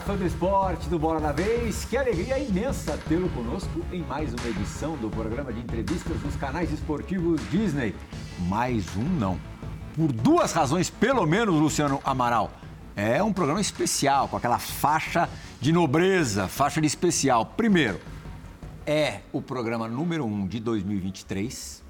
Fã do esporte do Bola da Vez. Que alegria imensa tê-lo conosco em mais uma edição do programa de entrevistas dos canais esportivos Disney. Mais um não. Por duas razões, pelo menos, Luciano Amaral. É um programa especial, com aquela faixa de nobreza, faixa de especial. Primeiro, é o programa número um de 2023.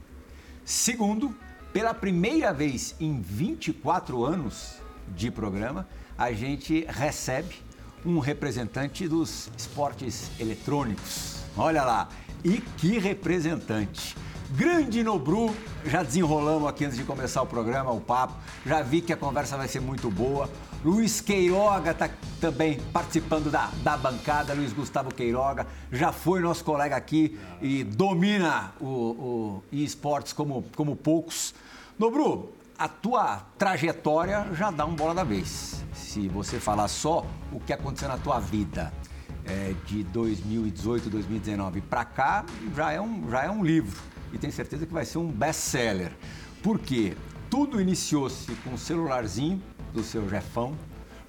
Segundo, pela primeira vez em 24 anos de programa, a gente recebe um representante dos esportes eletrônicos. Olha lá, e que representante! Grande Nobru, já desenrolamos aqui antes de começar o programa, o papo. Já vi que a conversa vai ser muito boa. Luiz Queiroga está também participando da, da bancada, Luiz Gustavo Queiroga, já foi nosso colega aqui e domina o, o esportes como, como poucos. Nobru, a tua trajetória já dá um bola da vez. Se você falar só o que aconteceu na tua vida é, de 2018, 2019 para cá, já é, um, já é um livro. E tenho certeza que vai ser um best-seller. Por quê? Tudo iniciou-se com um celularzinho do seu Jefão,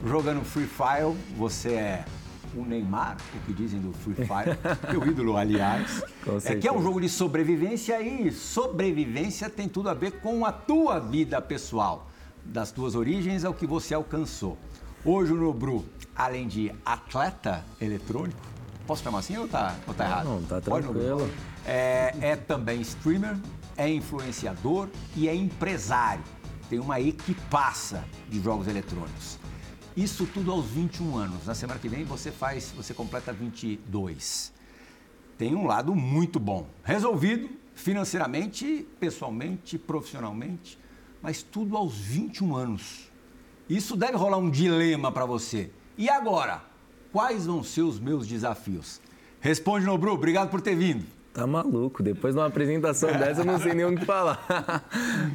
jogando Free Fire. Você é o Neymar, o que dizem do Free Fire, meu ídolo, aliás. é que é um jogo de sobrevivência e sobrevivência tem tudo a ver com a tua vida pessoal, das tuas origens ao que você alcançou. Hoje o Nobru, além de atleta eletrônico, posso chamar assim ou tá, ou tá errado? Não, tá tranquilo. É, é também streamer, é influenciador e é empresário. Tem uma equipaça de jogos eletrônicos. Isso tudo aos 21 anos. Na semana que vem você faz, você completa 22. Tem um lado muito bom. Resolvido financeiramente, pessoalmente, profissionalmente, mas tudo aos 21 anos. Isso deve rolar um dilema para você. E agora? Quais vão ser os meus desafios? Responde, Nobru. Obrigado por ter vindo. Tá maluco. Depois de uma apresentação dessa, eu não sei nem o que falar.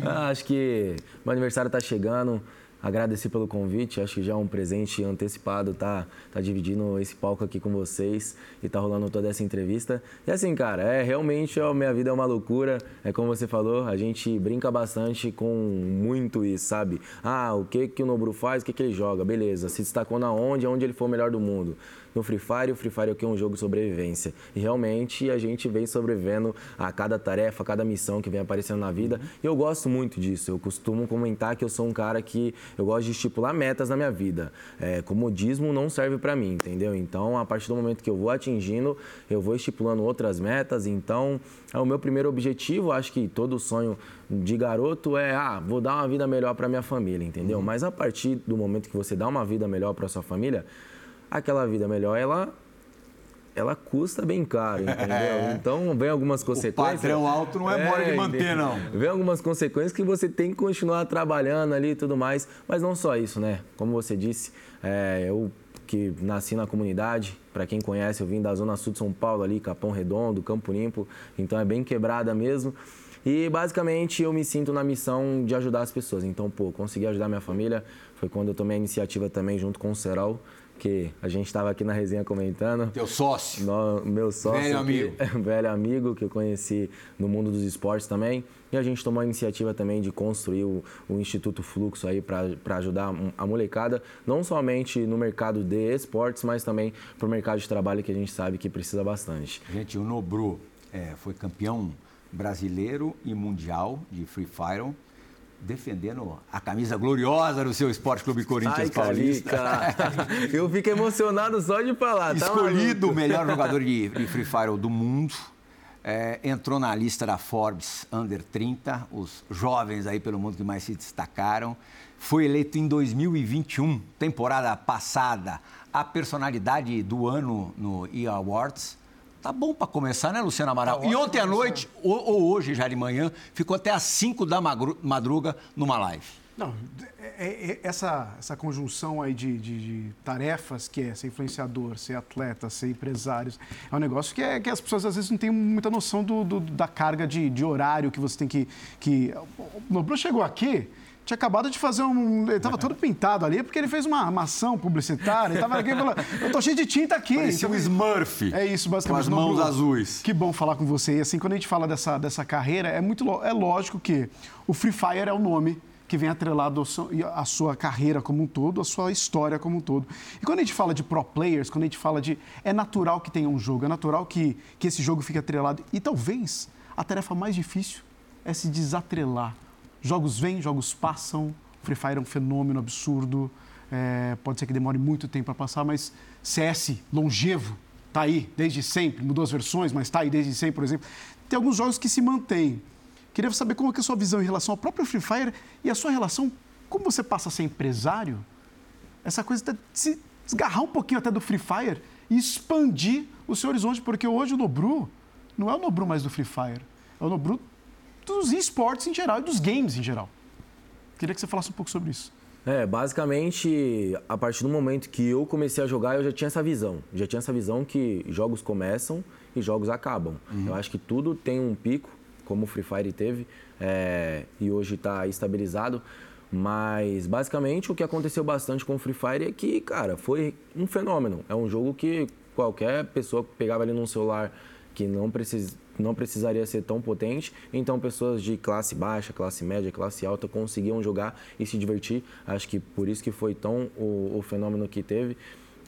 Ah, acho que meu aniversário está chegando agradecer pelo convite. Acho que já é um presente antecipado, tá, tá dividindo esse palco aqui com vocês e tá rolando toda essa entrevista. E assim, cara, é realmente a minha vida é uma loucura. É como você falou, a gente brinca bastante com muito isso, sabe? Ah, o que que o Nobru faz, o que que ele joga, beleza. Se destacou na onde, onde ele foi o melhor do mundo no Free Fire. O Free Fire é, é um jogo de sobrevivência. E realmente a gente vem sobrevivendo a cada tarefa, a cada missão que vem aparecendo na vida. E eu gosto muito disso. Eu costumo comentar que eu sou um cara que eu gosto de estipular metas na minha vida. É, comodismo não serve para mim, entendeu? Então, a partir do momento que eu vou atingindo, eu vou estipulando outras metas. Então, é o meu primeiro objetivo. Acho que todo sonho de garoto é, ah, vou dar uma vida melhor para minha família, entendeu? Uhum. Mas a partir do momento que você dá uma vida melhor para sua família, aquela vida melhor, ela ela custa bem caro, entendeu? É. Então, vem algumas consequências. O padrão alto não é, é mole de manter, não. Vem algumas consequências que você tem que continuar trabalhando ali e tudo mais. Mas não só isso, né? Como você disse, é, eu que nasci na comunidade, para quem conhece, eu vim da zona sul de São Paulo ali, Capão Redondo, Campo Limpo, então é bem quebrada mesmo. E basicamente eu me sinto na missão de ajudar as pessoas. Então, pô, consegui ajudar minha família. Foi quando eu tomei a iniciativa também junto com o Serol que a gente estava aqui na resenha comentando. Teu sócio. No, meu sócio. Velho amigo. velho amigo que eu conheci no mundo dos esportes também. E a gente tomou a iniciativa também de construir o, o Instituto Fluxo aí para ajudar a molecada, não somente no mercado de esportes, mas também para o mercado de trabalho que a gente sabe que precisa bastante. Gente, o Nobru é, foi campeão brasileiro e mundial de Free Fire defendendo a camisa gloriosa do seu Esporte Clube Corinthians Ai, Paulista. Eu fico emocionado só de falar. Tá Escolhido o melhor jogador de, de, Free Fire do mundo. É, entrou na lista da Forbes Under 30, os jovens aí pelo mundo que mais se destacaram. Foi eleito em 2021, temporada passada, a personalidade do ano no E Awards Tá bom para começar, né, Luciano Amaral? Tá e ontem à noite, ou, ou, hoje já de manhã, ficou até às 5 da madruga numa live. Não, é, é, é, essa, essa conjunção aí de, de, de, tarefas, que é ser influenciador, ser atleta, ser empresário, é um negócio que, é, que as pessoas às vezes não têm muita noção do, do da carga de, de, horário que você tem que... que... O Nobru chegou aqui, tinha acabado de fazer um. Ele estava todo pintado ali, porque ele fez uma, uma ação publicitária. Ele estava aqui falando, eu tô cheio de tinta aqui. Parecia então, um Smurf. É isso, basicamente. Com as mãos azuis. Que bom falar com você. E assim, quando a gente fala dessa, dessa carreira, é muito é lógico que o Free Fire é o nome que vem atrelado à sua carreira como um todo, à sua história como um todo. E quando a gente fala de pro players, quando a gente fala de. É natural que tenha um jogo, é natural que, que esse jogo fique atrelado. E talvez a tarefa mais difícil é se desatrelar. Jogos vêm, jogos passam. Free Fire é um fenômeno absurdo. É, pode ser que demore muito tempo para passar, mas CS, longevo, está aí desde sempre. Mudou as versões, mas está aí desde sempre, por exemplo. Tem alguns jogos que se mantêm. Queria saber como é, é a sua visão em relação ao próprio Free Fire e a sua relação, como você passa a ser empresário, essa coisa de se desgarrar um pouquinho até do Free Fire e expandir o seu horizonte, porque hoje o Nobru não é o Nobru mais do Free Fire, é o Nobru dos esportes em geral e dos games em geral. Queria que você falasse um pouco sobre isso. É, basicamente, a partir do momento que eu comecei a jogar, eu já tinha essa visão. Já tinha essa visão que jogos começam e jogos acabam. Uhum. Eu acho que tudo tem um pico como o Free Fire teve, é, e hoje está estabilizado. Mas basicamente o que aconteceu bastante com o Free Fire é que, cara, foi um fenômeno. É um jogo que qualquer pessoa que pegava ali num celular que não, precis, não precisaria ser tão potente, então pessoas de classe baixa, classe média, classe alta conseguiam jogar e se divertir. Acho que por isso que foi tão o, o fenômeno que teve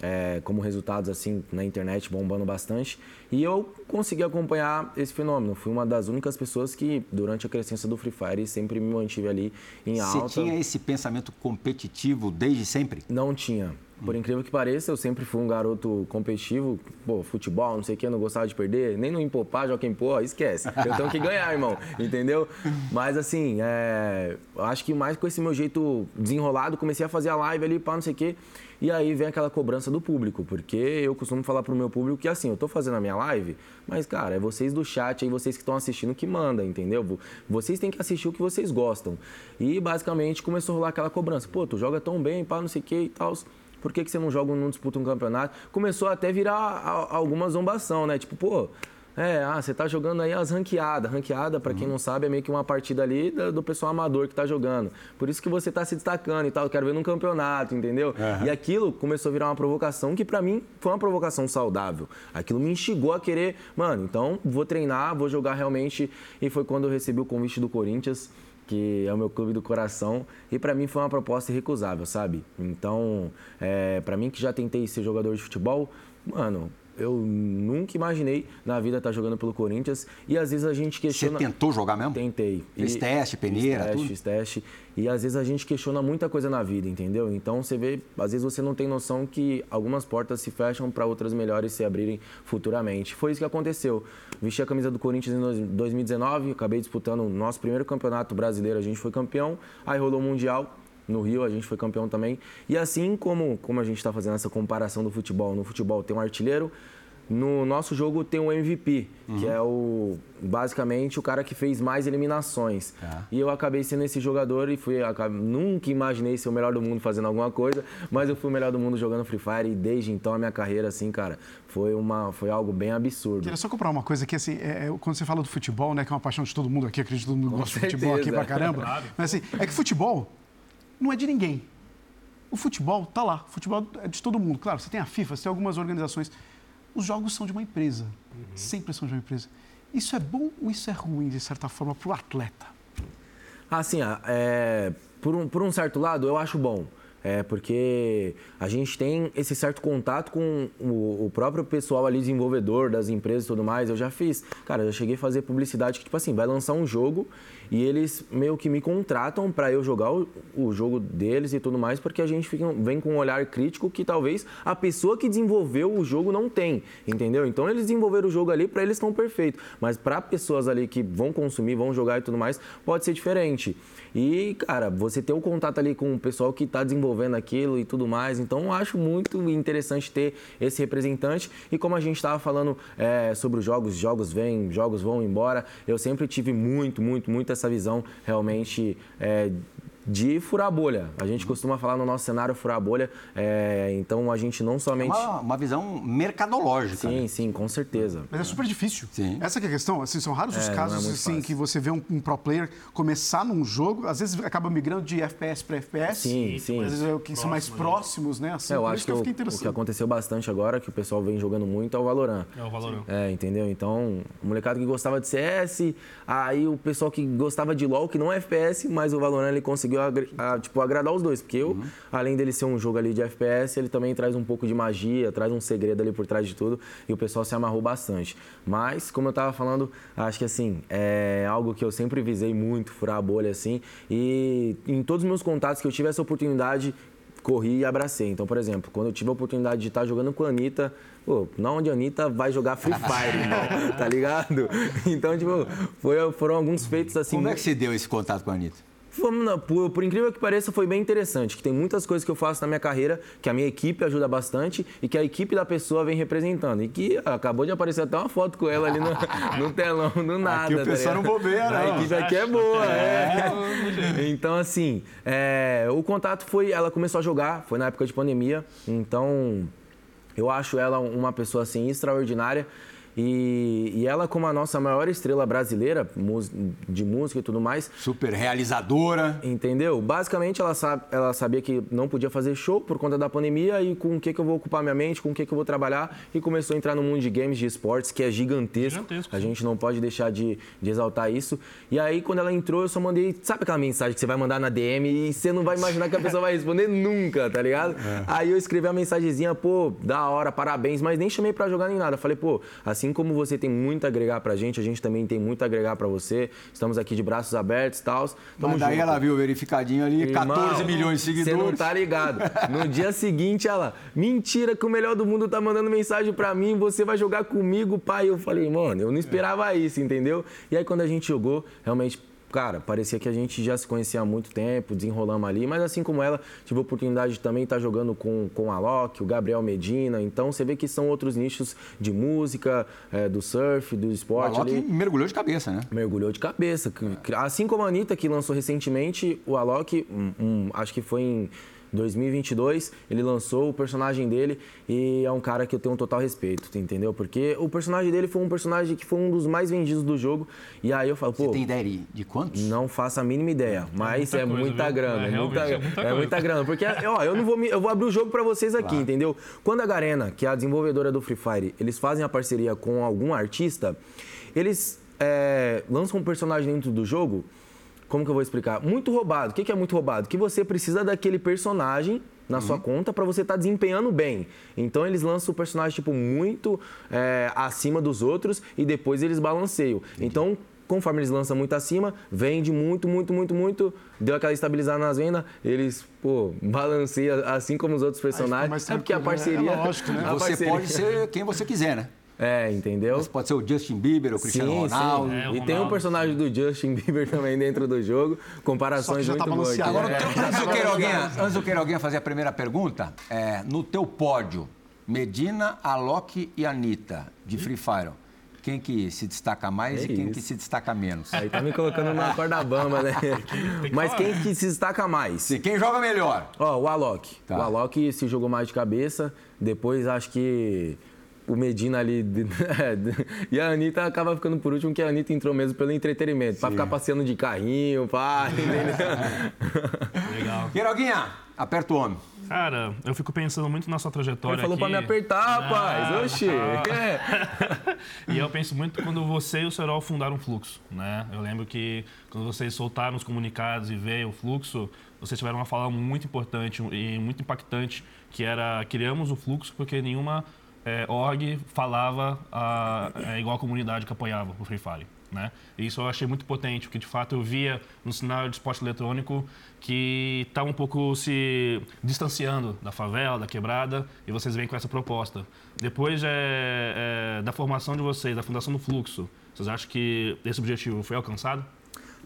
é, como resultados assim na internet bombando bastante. E eu consegui acompanhar esse fenômeno. Fui uma das únicas pessoas que, durante a crescência do Free Fire, sempre me mantive ali em alta. Você tinha esse pensamento competitivo desde sempre? Não tinha. Por incrível que pareça, eu sempre fui um garoto competitivo. Pô, futebol, não sei o que, não gostava de perder. Nem no empopar, joga pô, esquece. Eu tenho que ganhar, irmão. Entendeu? Mas assim, é... acho que mais com esse meu jeito desenrolado, comecei a fazer a live ali, pá, não sei o quê. E aí vem aquela cobrança do público, porque eu costumo falar pro meu público que assim, eu tô fazendo a minha live, mas cara, é vocês do chat aí, vocês que estão assistindo que manda, entendeu? Vocês têm que assistir o que vocês gostam. E basicamente começou a rolar aquela cobrança. Pô, tu joga tão bem, pá, não sei o que e tal por que, que você não joga, não disputa um campeonato? Começou até a virar alguma zombação, né? Tipo, pô, é, ah, você tá jogando aí as ranqueadas. Ranqueada, para quem não sabe, é meio que uma partida ali do pessoal amador que tá jogando. Por isso que você tá se destacando e tal. Eu quero ver num campeonato, entendeu? Uhum. E aquilo começou a virar uma provocação que para mim foi uma provocação saudável. Aquilo me instigou a querer, mano, então vou treinar, vou jogar realmente. E foi quando eu recebi o convite do Corinthians que é o meu clube do coração e para mim foi uma proposta irrecusável, sabe? Então, é, para mim que já tentei ser jogador de futebol, mano, eu nunca imaginei na vida estar jogando pelo Corinthians e às vezes a gente questiona. Você tentou jogar mesmo? Tentei. Fiz teste, peneira, fiz teste, tudo? Fiz teste. E às vezes a gente questiona muita coisa na vida, entendeu? Então você vê, às vezes você não tem noção que algumas portas se fecham para outras melhores se abrirem futuramente. Foi isso que aconteceu. Vesti a camisa do Corinthians em 2019, acabei disputando o nosso primeiro campeonato brasileiro, a gente foi campeão, aí rolou o Mundial no Rio a gente foi campeão também. E assim como, como a gente está fazendo essa comparação do futebol, no futebol tem um artilheiro, no nosso jogo tem um MVP, uhum. que é o basicamente o cara que fez mais eliminações. É. E eu acabei sendo esse jogador e fui acabei, nunca imaginei ser o melhor do mundo fazendo alguma coisa, mas eu fui o melhor do mundo jogando Free Fire e desde então a minha carreira assim, cara, foi uma foi algo bem absurdo. Queria só comprar uma coisa que assim, é, é, quando você fala do futebol, né, que é uma paixão de todo mundo aqui, acredito que todo mundo Com gosta certeza. de futebol aqui pra caramba. Claro. Mas assim, é que futebol não é de ninguém. O futebol tá lá, o futebol é de todo mundo. Claro, você tem a FIFA, você tem algumas organizações os jogos são de uma empresa. Uhum. Sempre são de uma empresa. Isso é bom ou isso é ruim, de certa forma, para o atleta? Assim, é, por, um, por um certo lado, eu acho bom. É porque a gente tem esse certo contato com o, o, próprio pessoal ali, desenvolvedor das empresas e tudo mais. Eu já fiz, cara, eu já cheguei a fazer publicidade que, tipo assim, vai lançar um jogo e eles meio que me contratam para eu jogar o, o, jogo deles e tudo mais, porque a gente fica, vem com um olhar crítico que talvez a pessoa que desenvolveu o jogo não tem, entendeu? Então eles desenvolveram o jogo ali para eles estão perfeito, mas para pessoas ali que vão consumir, vão jogar e tudo mais, pode ser diferente. E, cara, você ter o um contato ali com o pessoal que está desenvolvendo aquilo e tudo mais, então acho muito interessante ter esse representante. E como a gente estava falando é, sobre os jogos, jogos vêm, jogos vão embora, eu sempre tive muito, muito, muito essa visão realmente é, de furar a bolha. A gente costuma falar no nosso cenário furar a bolha, é, então a gente não somente... É uma, uma visão mercadológica. Sim, né? sim, com certeza. Mas é super difícil. Sim. Essa é a questão. Assim, são raros os é, casos é assim, que você vê um, um, pro player começar num jogo, às vezes acaba migrando de FPS para FPS. Sim, sim. Às vezes é o que são mais próximos, né? Assim, é, eu acho que, que o, o, que aconteceu bastante agora, que o pessoal vem jogando muito, é o Valorant. É o Valorant. É, entendeu? Então, o molecado que gostava de CS, aí o pessoal que gostava de LoL, que não é FPS, mas o Valorant ele conseguiu conseguiu a, tipo, agradar os dois. Porque eu, uhum. além dele ser um jogo ali de FPS, ele também traz um pouco de magia, traz um segredo ali por trás de tudo. E o pessoal se amarrou bastante. Mas, como eu tava falando, acho que assim, é algo que eu sempre visei muito, furar a bolha assim. E em todos os meus contatos que eu tive essa oportunidade, corri e abracei. Então, por exemplo, quando eu tive a oportunidade de estar jogando com a Anitta, pô, na onde a Anitta vai jogar Free Fire, irmão, tá ligado? Então, tipo, foi, foram alguns feitos assim. Como é que você deu esse contato com a Anitta? Por, por, incrível que pareça, foi bem interessante. Que tem muitas coisas que eu faço na minha carreira que a minha equipe ajuda bastante e que a equipe da pessoa vem representando. E que acabou de aparecer até uma foto com ela ali no, no telão, do nada. Aqui o tá pessoal tá não bobeia, não. A equipe aqui é boa, é. é. Então, assim, é, o contato foi. Ela começou a jogar, foi na época de pandemia. Então, eu acho ela uma pessoa assim extraordinária. E, e, ela, como a nossa maior estrela brasileira de música e tudo mais. Super realizadora. Entendeu? Basicamente, ela, sabe, ela sabia que não podia fazer show por conta da pandemia e com o que, que eu vou ocupar minha mente, com o que, que eu vou trabalhar. E começou a entrar no mundo de games, de esportes, que é gigantesco. gigantesco a gente não pode deixar de, de, exaltar isso. E aí, quando ela entrou, eu só mandei. Sabe aquela mensagem que você vai mandar na DM e você não vai imaginar que a pessoa vai responder nunca, tá ligado? É. Aí eu escrevi a mensagenzinha, pô, da hora, parabéns, mas nem chamei pra jogar nem nada. Falei, pô, assim Assim como você tem muito a agregar pra gente, a gente também tem muito a agregar pra você. Estamos aqui de braços abertos e tal. Mas daí junto. ela viu verificadinho ali, Irmão, 14 milhões de seguidores. Você não tá ligado. No dia seguinte, ela, mentira que o melhor do mundo tá mandando mensagem pra mim, você vai jogar comigo, pai. Eu falei, mano, eu não esperava isso, entendeu? E aí quando a gente jogou, realmente cara, parecia que a gente já se conhecia há muito tempo, desenrolamos ali, mas assim como ela, tive a oportunidade de também estar jogando com, com a Loki, o Gabriel Medina, então você vê que são outros nichos de música, é, do surf, do esporte. O Alok ali. mergulhou de cabeça, né? Mergulhou de cabeça. Assim como a Anitta, que lançou recentemente, o Alok, um, um, acho que foi em 2022, ele lançou o personagem dele e é um cara que eu tenho um total respeito, entendeu? Porque o personagem dele foi um personagem que foi um dos mais vendidos do jogo. E aí eu falo, pô. Você tem ideia de quantos? Não faço a mínima ideia, é, mas é, muita, é muita grana. É, muita, é, muita, é muita grana. Porque, ó, eu não vou me, eu vou abrir o jogo para vocês aqui, claro. entendeu? Quando a Garena, que é a desenvolvedora do Free Fire, eles fazem a parceria com algum artista, eles é, lançam um personagem dentro do jogo como que eu vou explicar? Muito roubado. O que é muito roubado? Que você precisa daquele personagem na uhum. sua conta para você estar tá desempenhando bem. Então eles lançam o personagem tipo muito é, acima dos outros e depois eles balanceiam. Entendi. Então conforme eles lançam muito acima, vende muito, muito, muito, muito, deu aquela estabilizada nas vendas, eles, pô, balanceiam assim como os outros personagens. É porque a parceria. Né? É lógico, né? Você parceria... pode ser quem você quiser, né? É, entendeu? Mas pode ser o Justin Bieber, o Cristiano sim, Ronaldo. Sim. É, o e tem um personagem do Justin Bieber também dentro do jogo. Comparações já muito tá boas. Agora, é. antes, do Queiroguinha, antes do Queiroguinha fazer a primeira pergunta, é, no teu pódio, Medina, Alok e Anitta, de Free Fire. Quem que se destaca mais é e quem isso. que se destaca menos? Aí tá me colocando na corda bamba, né? Mas quem que se destaca mais? Sim, quem joga melhor? Ó, o Alok. Tá. O Alok se jogou mais de cabeça. Depois acho que o Medina ali. e a Anitta acaba ficando por último, que a Anitta entrou mesmo pelo entretenimento, para ficar passeando de carrinho, pá, Legal. Queiroguinha, aperta o homem. Cara, eu fico pensando muito na sua trajetória. Ele falou aqui. pra me apertar, ah, rapaz. Oxi. Ah. e eu penso muito quando você e o Serol fundaram o Fluxo, né? Eu lembro que quando vocês soltaram os comunicados e veio o Fluxo, vocês tiveram uma fala muito importante e muito impactante, que era criamos o Fluxo porque nenhuma é, org falava a, é, igual a comunidade que apoiava o Free Fire. Né? E isso eu achei muito potente, porque de fato eu via no cenário de esporte eletrônico que estava tá um pouco se distanciando da favela, da quebrada, e vocês vêm com essa proposta. Depois é, é, da formação de vocês, da fundação do Fluxo, vocês acham que esse objetivo foi alcançado?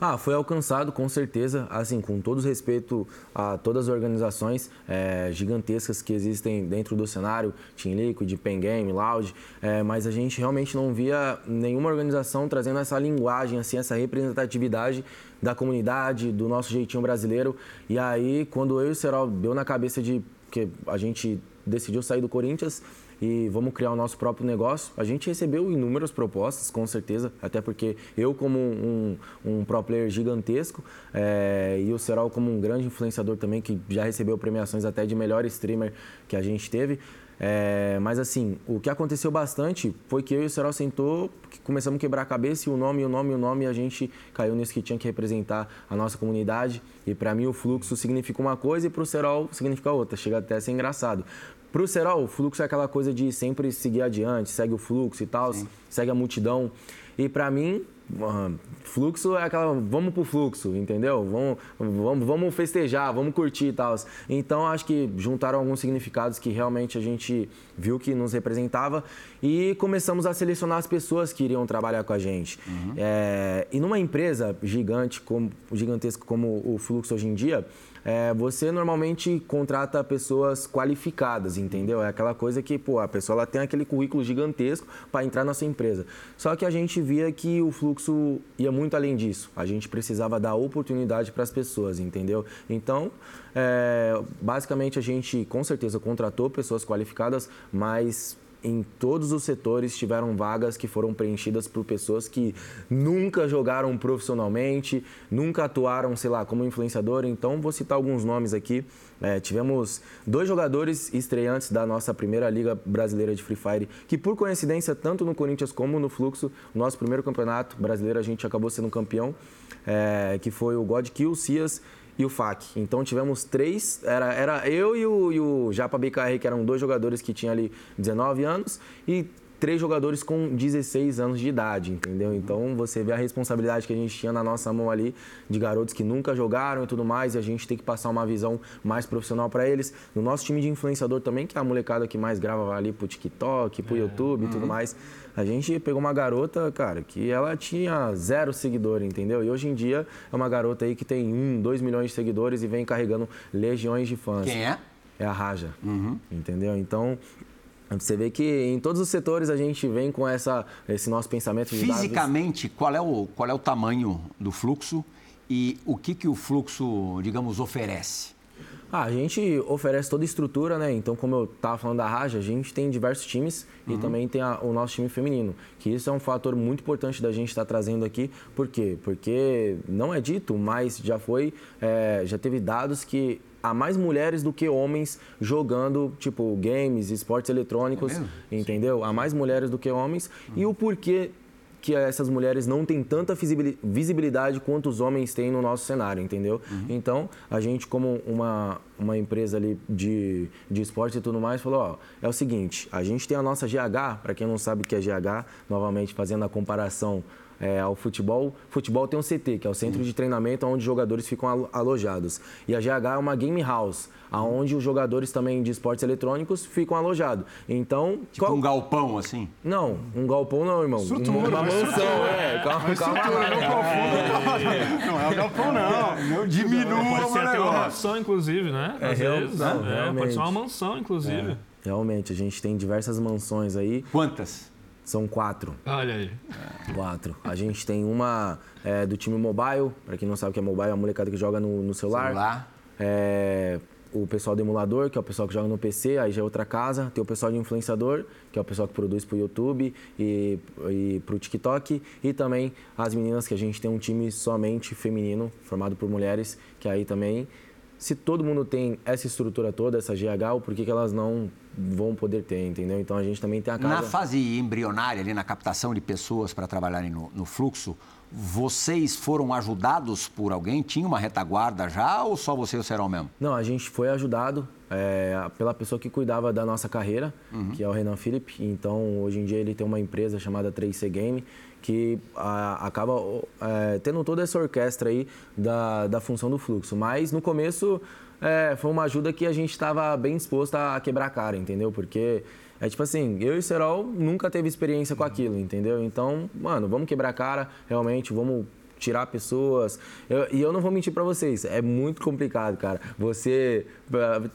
Ah, foi alcançado com certeza, assim, com todo respeito a todas as organizações é, gigantescas que existem dentro do cenário, Team Liquid, Pen Game, Loud, é, mas a gente realmente não via nenhuma organização trazendo essa linguagem, assim, essa representatividade da comunidade, do nosso jeitinho brasileiro. E aí, quando eu e o Serol deu na cabeça de que a gente decidiu sair do Corinthians, e vamos criar o nosso próprio negócio. A gente recebeu inúmeras propostas, com certeza, até porque eu, como um, um pro player gigantesco, é, e o Serol, como um grande influenciador também, que já recebeu premiações até de melhor streamer que a gente teve. É, mas assim, o que aconteceu bastante foi que eu e o Serol sentou, começamos a quebrar a cabeça e o nome, o nome, o nome, e a gente caiu nisso que tinha que representar a nossa comunidade. E para mim o fluxo significa uma coisa e para o Serol significa outra. Chega até a ser engraçado. Para o Serol, o fluxo é aquela coisa de sempre seguir adiante, segue o fluxo e tal, segue a multidão. E para mim, fluxo é aquela. Vamos pro fluxo, entendeu? Vamos, vamos, vamos festejar, vamos curtir e tal. Então, acho que juntaram alguns significados que realmente a gente viu que nos representava e começamos a selecionar as pessoas que iriam trabalhar com a gente. Uhum. É, e numa empresa gigante, como, gigantesca como o Fluxo hoje em dia, é, você normalmente contrata pessoas qualificadas, entendeu? É aquela coisa que, pô, a pessoa ela tem aquele currículo gigantesco para entrar na sua empresa. Só que a gente via que o fluxo ia muito além disso. A gente precisava dar oportunidade para as pessoas, entendeu? Então, é, basicamente a gente com certeza contratou pessoas qualificadas, mas em todos os setores tiveram vagas que foram preenchidas por pessoas que nunca jogaram profissionalmente, nunca atuaram, sei lá, como influenciador. Então, vou citar alguns nomes aqui. É, tivemos dois jogadores estreantes da nossa primeira Liga Brasileira de Free Fire, que por coincidência, tanto no Corinthians como no Fluxo, nosso primeiro campeonato brasileiro, a gente acabou sendo campeão, é, que foi o God Kill Cias e o FAC. Então tivemos três, era, era eu e o, e o Japa BKR, que eram dois jogadores que tinham ali 19 anos, e três jogadores com 16 anos de idade, entendeu? Então você vê a responsabilidade que a gente tinha na nossa mão ali de garotos que nunca jogaram e tudo mais, e a gente tem que passar uma visão mais profissional para eles. No nosso time de influenciador também, que é a molecada que mais grava ali pro TikTok, pro é. YouTube e tudo uhum. mais. A gente pegou uma garota, cara, que ela tinha zero seguidor, entendeu? E hoje em dia é uma garota aí que tem um, dois milhões de seguidores e vem carregando legiões de fãs. Quem é? É a Raja, uhum. entendeu? Então, você vê que em todos os setores a gente vem com essa, esse nosso pensamento de Fisicamente, qual é, o, qual é o tamanho do fluxo e o que, que o fluxo, digamos, oferece? Ah, a gente oferece toda a estrutura, né? Então, como eu estava falando da Raja, a gente tem diversos times uhum. e também tem a, o nosso time feminino. Que isso é um fator muito importante da gente estar tá trazendo aqui. Por quê? Porque não é dito, mas já foi, é, já teve dados que há mais mulheres do que homens jogando, tipo, games, esportes eletrônicos, é entendeu? Há mais mulheres do que homens. Uhum. E o porquê que essas mulheres não têm tanta visibilidade quanto os homens têm no nosso cenário, entendeu? Uhum. Então, a gente, como uma, uma empresa ali de, de esporte e tudo mais, falou, ó, é o seguinte, a gente tem a nossa GH, para quem não sabe o que é GH, novamente fazendo a comparação é, ao futebol. Futebol tem um CT, que é o centro de treinamento onde os jogadores ficam alojados. E a GH é uma game house, aonde os jogadores também de esportes eletrônicos ficam alojados. Então. Tipo qual... um galpão, assim? Não, um galpão não, irmão. Estrutura, uma, uma mansão, é. Calma, calma. Não, não é o galpão, não. Não diminua Pode ser até uma mansão, inclusive, né? É, Às vezes. Não, é, pode ser uma mansão, inclusive. É. Realmente, a gente tem diversas mansões aí. Quantas? São quatro. Olha aí. Quatro. A gente tem uma é, do time mobile, para quem não sabe o que é mobile, é a molecada que joga no, no celular. Celular. É, o pessoal do emulador, que é o pessoal que joga no PC, aí já é outra casa. Tem o pessoal de influenciador, que é o pessoal que produz para o YouTube e, e para o TikTok. E também as meninas, que a gente tem um time somente feminino, formado por mulheres, que aí também se todo mundo tem essa estrutura toda, essa GH, por que, que elas não vão poder ter, entendeu? Então a gente também tem a casa... Na fase embrionária, ali na captação de pessoas para trabalharem no, no, fluxo, vocês foram ajudados por alguém? Tinha uma retaguarda já ou só você e o Serol mesmo? Não, a gente foi ajudado é, pela pessoa que cuidava da nossa carreira, uhum. que é o Renan Felipe. Então hoje em dia ele tem uma empresa chamada 3C Game, que a, acaba é, tendo toda essa orquestra aí da, da função do fluxo. Mas no começo é, foi uma ajuda que a gente estava bem disposto a quebrar a cara, entendeu? Porque é tipo assim, eu e o Serol nunca teve experiência com aquilo, entendeu? Então, mano, vamos quebrar a cara, realmente, vamos tirar pessoas. Eu, e eu não vou mentir para vocês, é muito complicado, cara. Você,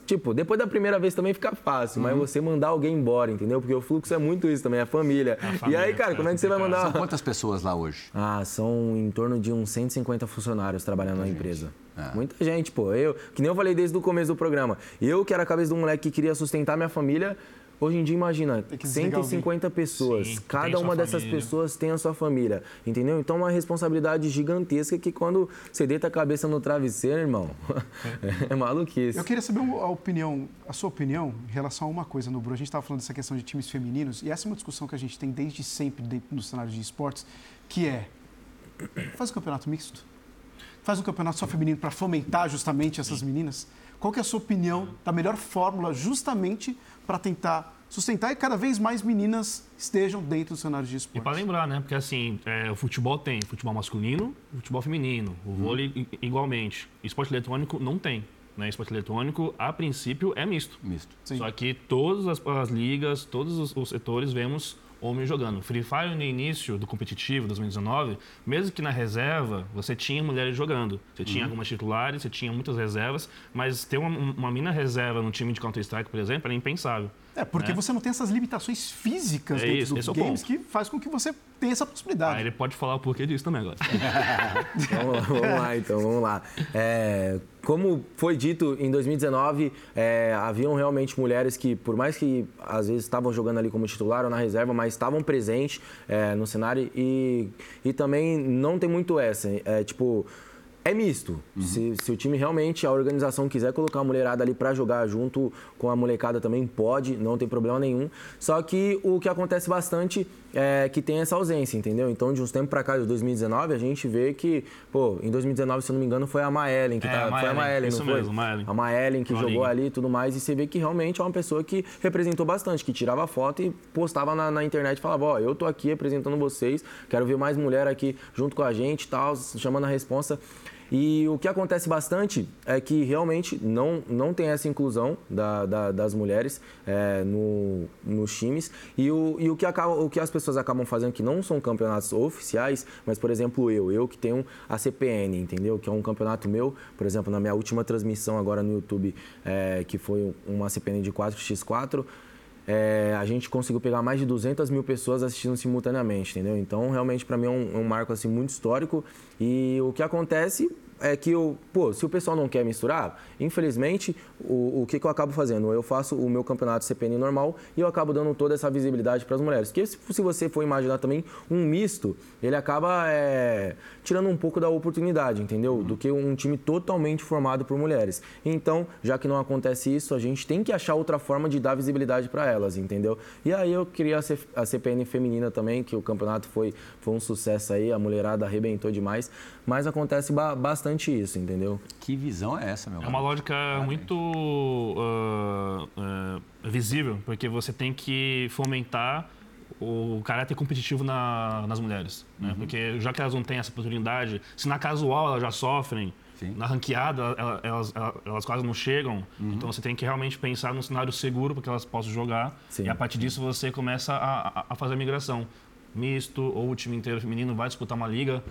tipo, depois da primeira vez também fica fácil, uhum. mas você mandar alguém embora, entendeu? Porque o fluxo é muito isso também, a família. A família e aí, cara, como é que você vai mandar. São quantas pessoas lá hoje? Ah, são em torno de uns 150 funcionários trabalhando Muita na gente. empresa. É. Muita gente, pô. Eu, que nem eu falei desde o começo do programa. Eu, que era a cabeça de um moleque que queria sustentar minha família, Hoje em dia, imagina, que desligar 150 pessoas. Sim, cada uma dessas família. pessoas tem a sua família, entendeu? Então, é uma responsabilidade gigantesca que quando você deita a cabeça no travesseiro, irmão, é maluquice. Eu queria saber a opinião, a sua opinião em relação a uma coisa, no Bru. A gente estava falando dessa questão de times femininos, e essa é uma discussão que a gente tem desde sempre dentro do cenário de esportes, que é faz um campeonato misto? Faz um campeonato só feminino para fomentar justamente essas meninas? Qual que é a sua opinião da melhor fórmula justamente para tentar sustentar e cada vez mais meninas estejam dentro do cenário de E esportes? para lembrar, né? Porque assim, é, o futebol tem futebol masculino, futebol feminino, o vôlei i- igualmente. Esporte eletrônico não tem. Né? Esporte eletrônico, a princípio, é misto. Misto. Sim. Só que todas as, as ligas, todos os, os setores vemos homens jogando. Free Fire no início do competitivo, 2019, mesmo que na reserva, você tinha mulheres jogando. Você tinha algumas titulares, você tinha muitas reservas, mas ter uma, uma mina reserva no time de Counter-Strike, por exemplo, era impensável. É, porque né? você não tem essas limitações físicas É dentro isso, dos é games ponto. que faz com que você tenha essa possibilidade. Aí ele pode falar o porquê disso também agora. vamos, vamos lá, então, vamos lá. É, como foi dito em 2019, é, haviam realmente mulheres que, por mais que às vezes estavam jogando ali como titular ou na reserva, mas estavam presentes é, no cenário e, e também não tem muito essa. É, tipo, é misto. Se, se o time realmente, a organização quiser colocar a mulherada ali para jogar junto com a molecada também, pode, não tem problema nenhum. Só que o que acontece bastante é que tem essa ausência, entendeu? Então, de uns tempos para cá, de 2019, a gente vê que, pô, em 2019, se eu não me engano, foi a Maellen que É, tá, a foi a Maellen, isso não foi? mesmo, Maellen. A Maellen que jogou ali e tudo mais, e você vê que realmente é uma pessoa que representou bastante, que tirava foto e postava na, na internet e falava, ó, eu tô aqui representando vocês, quero ver mais mulher aqui junto com a gente e tal, chamando a responsa. E o que acontece bastante é que realmente não, não tem essa inclusão da- da- das mulheres é, no, nos times. E, o, e o, que acaba, o que as pessoas acabam fazendo, que não são campeonatos oficiais, mas, por exemplo, eu, eu que tenho a CPN, entendeu? Que é um campeonato meu, por exemplo, na minha última transmissão agora no YouTube, é, que foi uma CPN de 4x4, é, a gente conseguiu pegar mais de 200 mil pessoas assistindo simultaneamente, entendeu? Então, realmente, para mim é um, é um marco assim muito histórico. E o que acontece é que eu, pô, se o pessoal não quer misturar, infelizmente, o, o que, que eu acabo fazendo? Eu faço o meu campeonato CPN normal e eu acabo dando toda essa visibilidade para as mulheres. Porque se, se você for imaginar também um misto, ele acaba é, tirando um pouco da oportunidade, entendeu? Do que um time totalmente formado por mulheres. Então, já que não acontece isso, a gente tem que achar outra forma de dar visibilidade para elas, entendeu? E aí eu queria a CPN feminina também, que o campeonato foi, foi um sucesso aí, a mulherada arrebentou demais, mas acontece ba- bastante isso, entendeu? Que visão é essa, meu É uma garoto? lógica muito ah, ah, visível, porque você tem que fomentar o caráter competitivo na- nas mulheres. Né? Uhum. Porque já que elas não têm essa oportunidade, se na casual elas já sofrem, Sim. na ranqueada ela- elas, elas, elas quase não chegam, Uhum. então você tem que realmente pensar num cenário seguro para que elas possam jogar. Sim. E a partir disso você começa a, a- a fazer a migração. Misto, ou o time inteiro feminino vai disputar uma liga,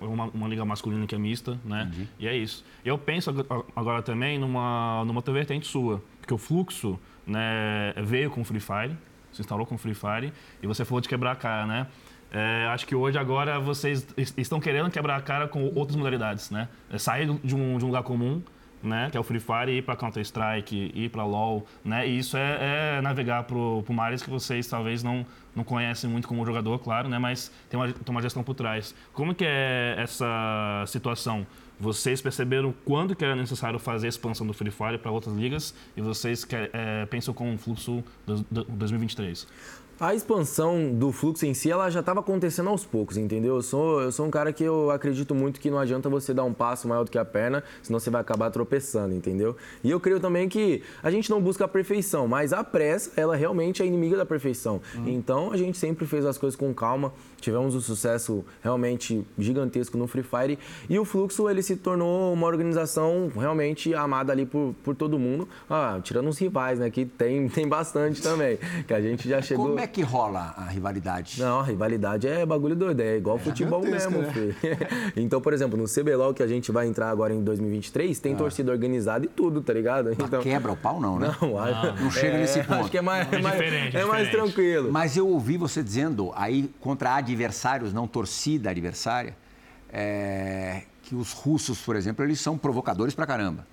uma, uma liga masculina que é mista, né? E é isso. Eu penso ag- agora também numa, numa outra vertente sua, porque o fluxo né, veio com o Free Fire, se instalou com o Free Fire, e você falou de quebrar a cara, né? É, acho que hoje agora vocês es- estão querendo quebrar a cara com outras modalidades, né? É sair de um, de um lugar comum, né? Que é o Free Fire, ir para Counter Strike, ir para LoL, né? E isso é, é navegar pro, pro mares que vocês talvez não não conhecem muito como jogador, claro, né? Mas tem uma, tem uma gestão por trás. Como que é essa situação? Vocês perceberam quando que era necessário fazer a expansão do Free Fire para outras ligas e vocês é, pensam com o fluxo do, do 2023? A expansão do fluxo em si, ela já estava acontecendo aos poucos, entendeu? Eu sou, eu sou um cara que eu acredito muito que não adianta você dar um passo maior do que a perna, senão você vai acabar tropeçando, entendeu? E eu creio também que a gente não busca a perfeição, mas a pressa, ela realmente é inimiga da perfeição. Então, a gente sempre fez as coisas com calma, tivemos um sucesso realmente gigantesco no Free Fire e o Fluxo, ele se tornou uma organização realmente amada ali por, por todo mundo, ah, tirando os rivais, né, que tem, tem bastante também, que a gente já chegou... Como é que rola a rivalidade? Não, a rivalidade é bagulho doido, é igual futebol gigantesca, mesmo, né? filho. Então, por exemplo, no CBLOL que a gente vai entrar agora em 2023, tem torcida organizada e tudo, tá ligado? Então, Quebra o pau, não, né? não, acho- Não chega nesse ponto. Acho que é mais, É mais- diferente, é é mais tranquilo. Mas eu ouvi você dizendo aí contra adversários, não torcida adversária, é, que os russos, por exemplo, eles são provocadores pra caramba.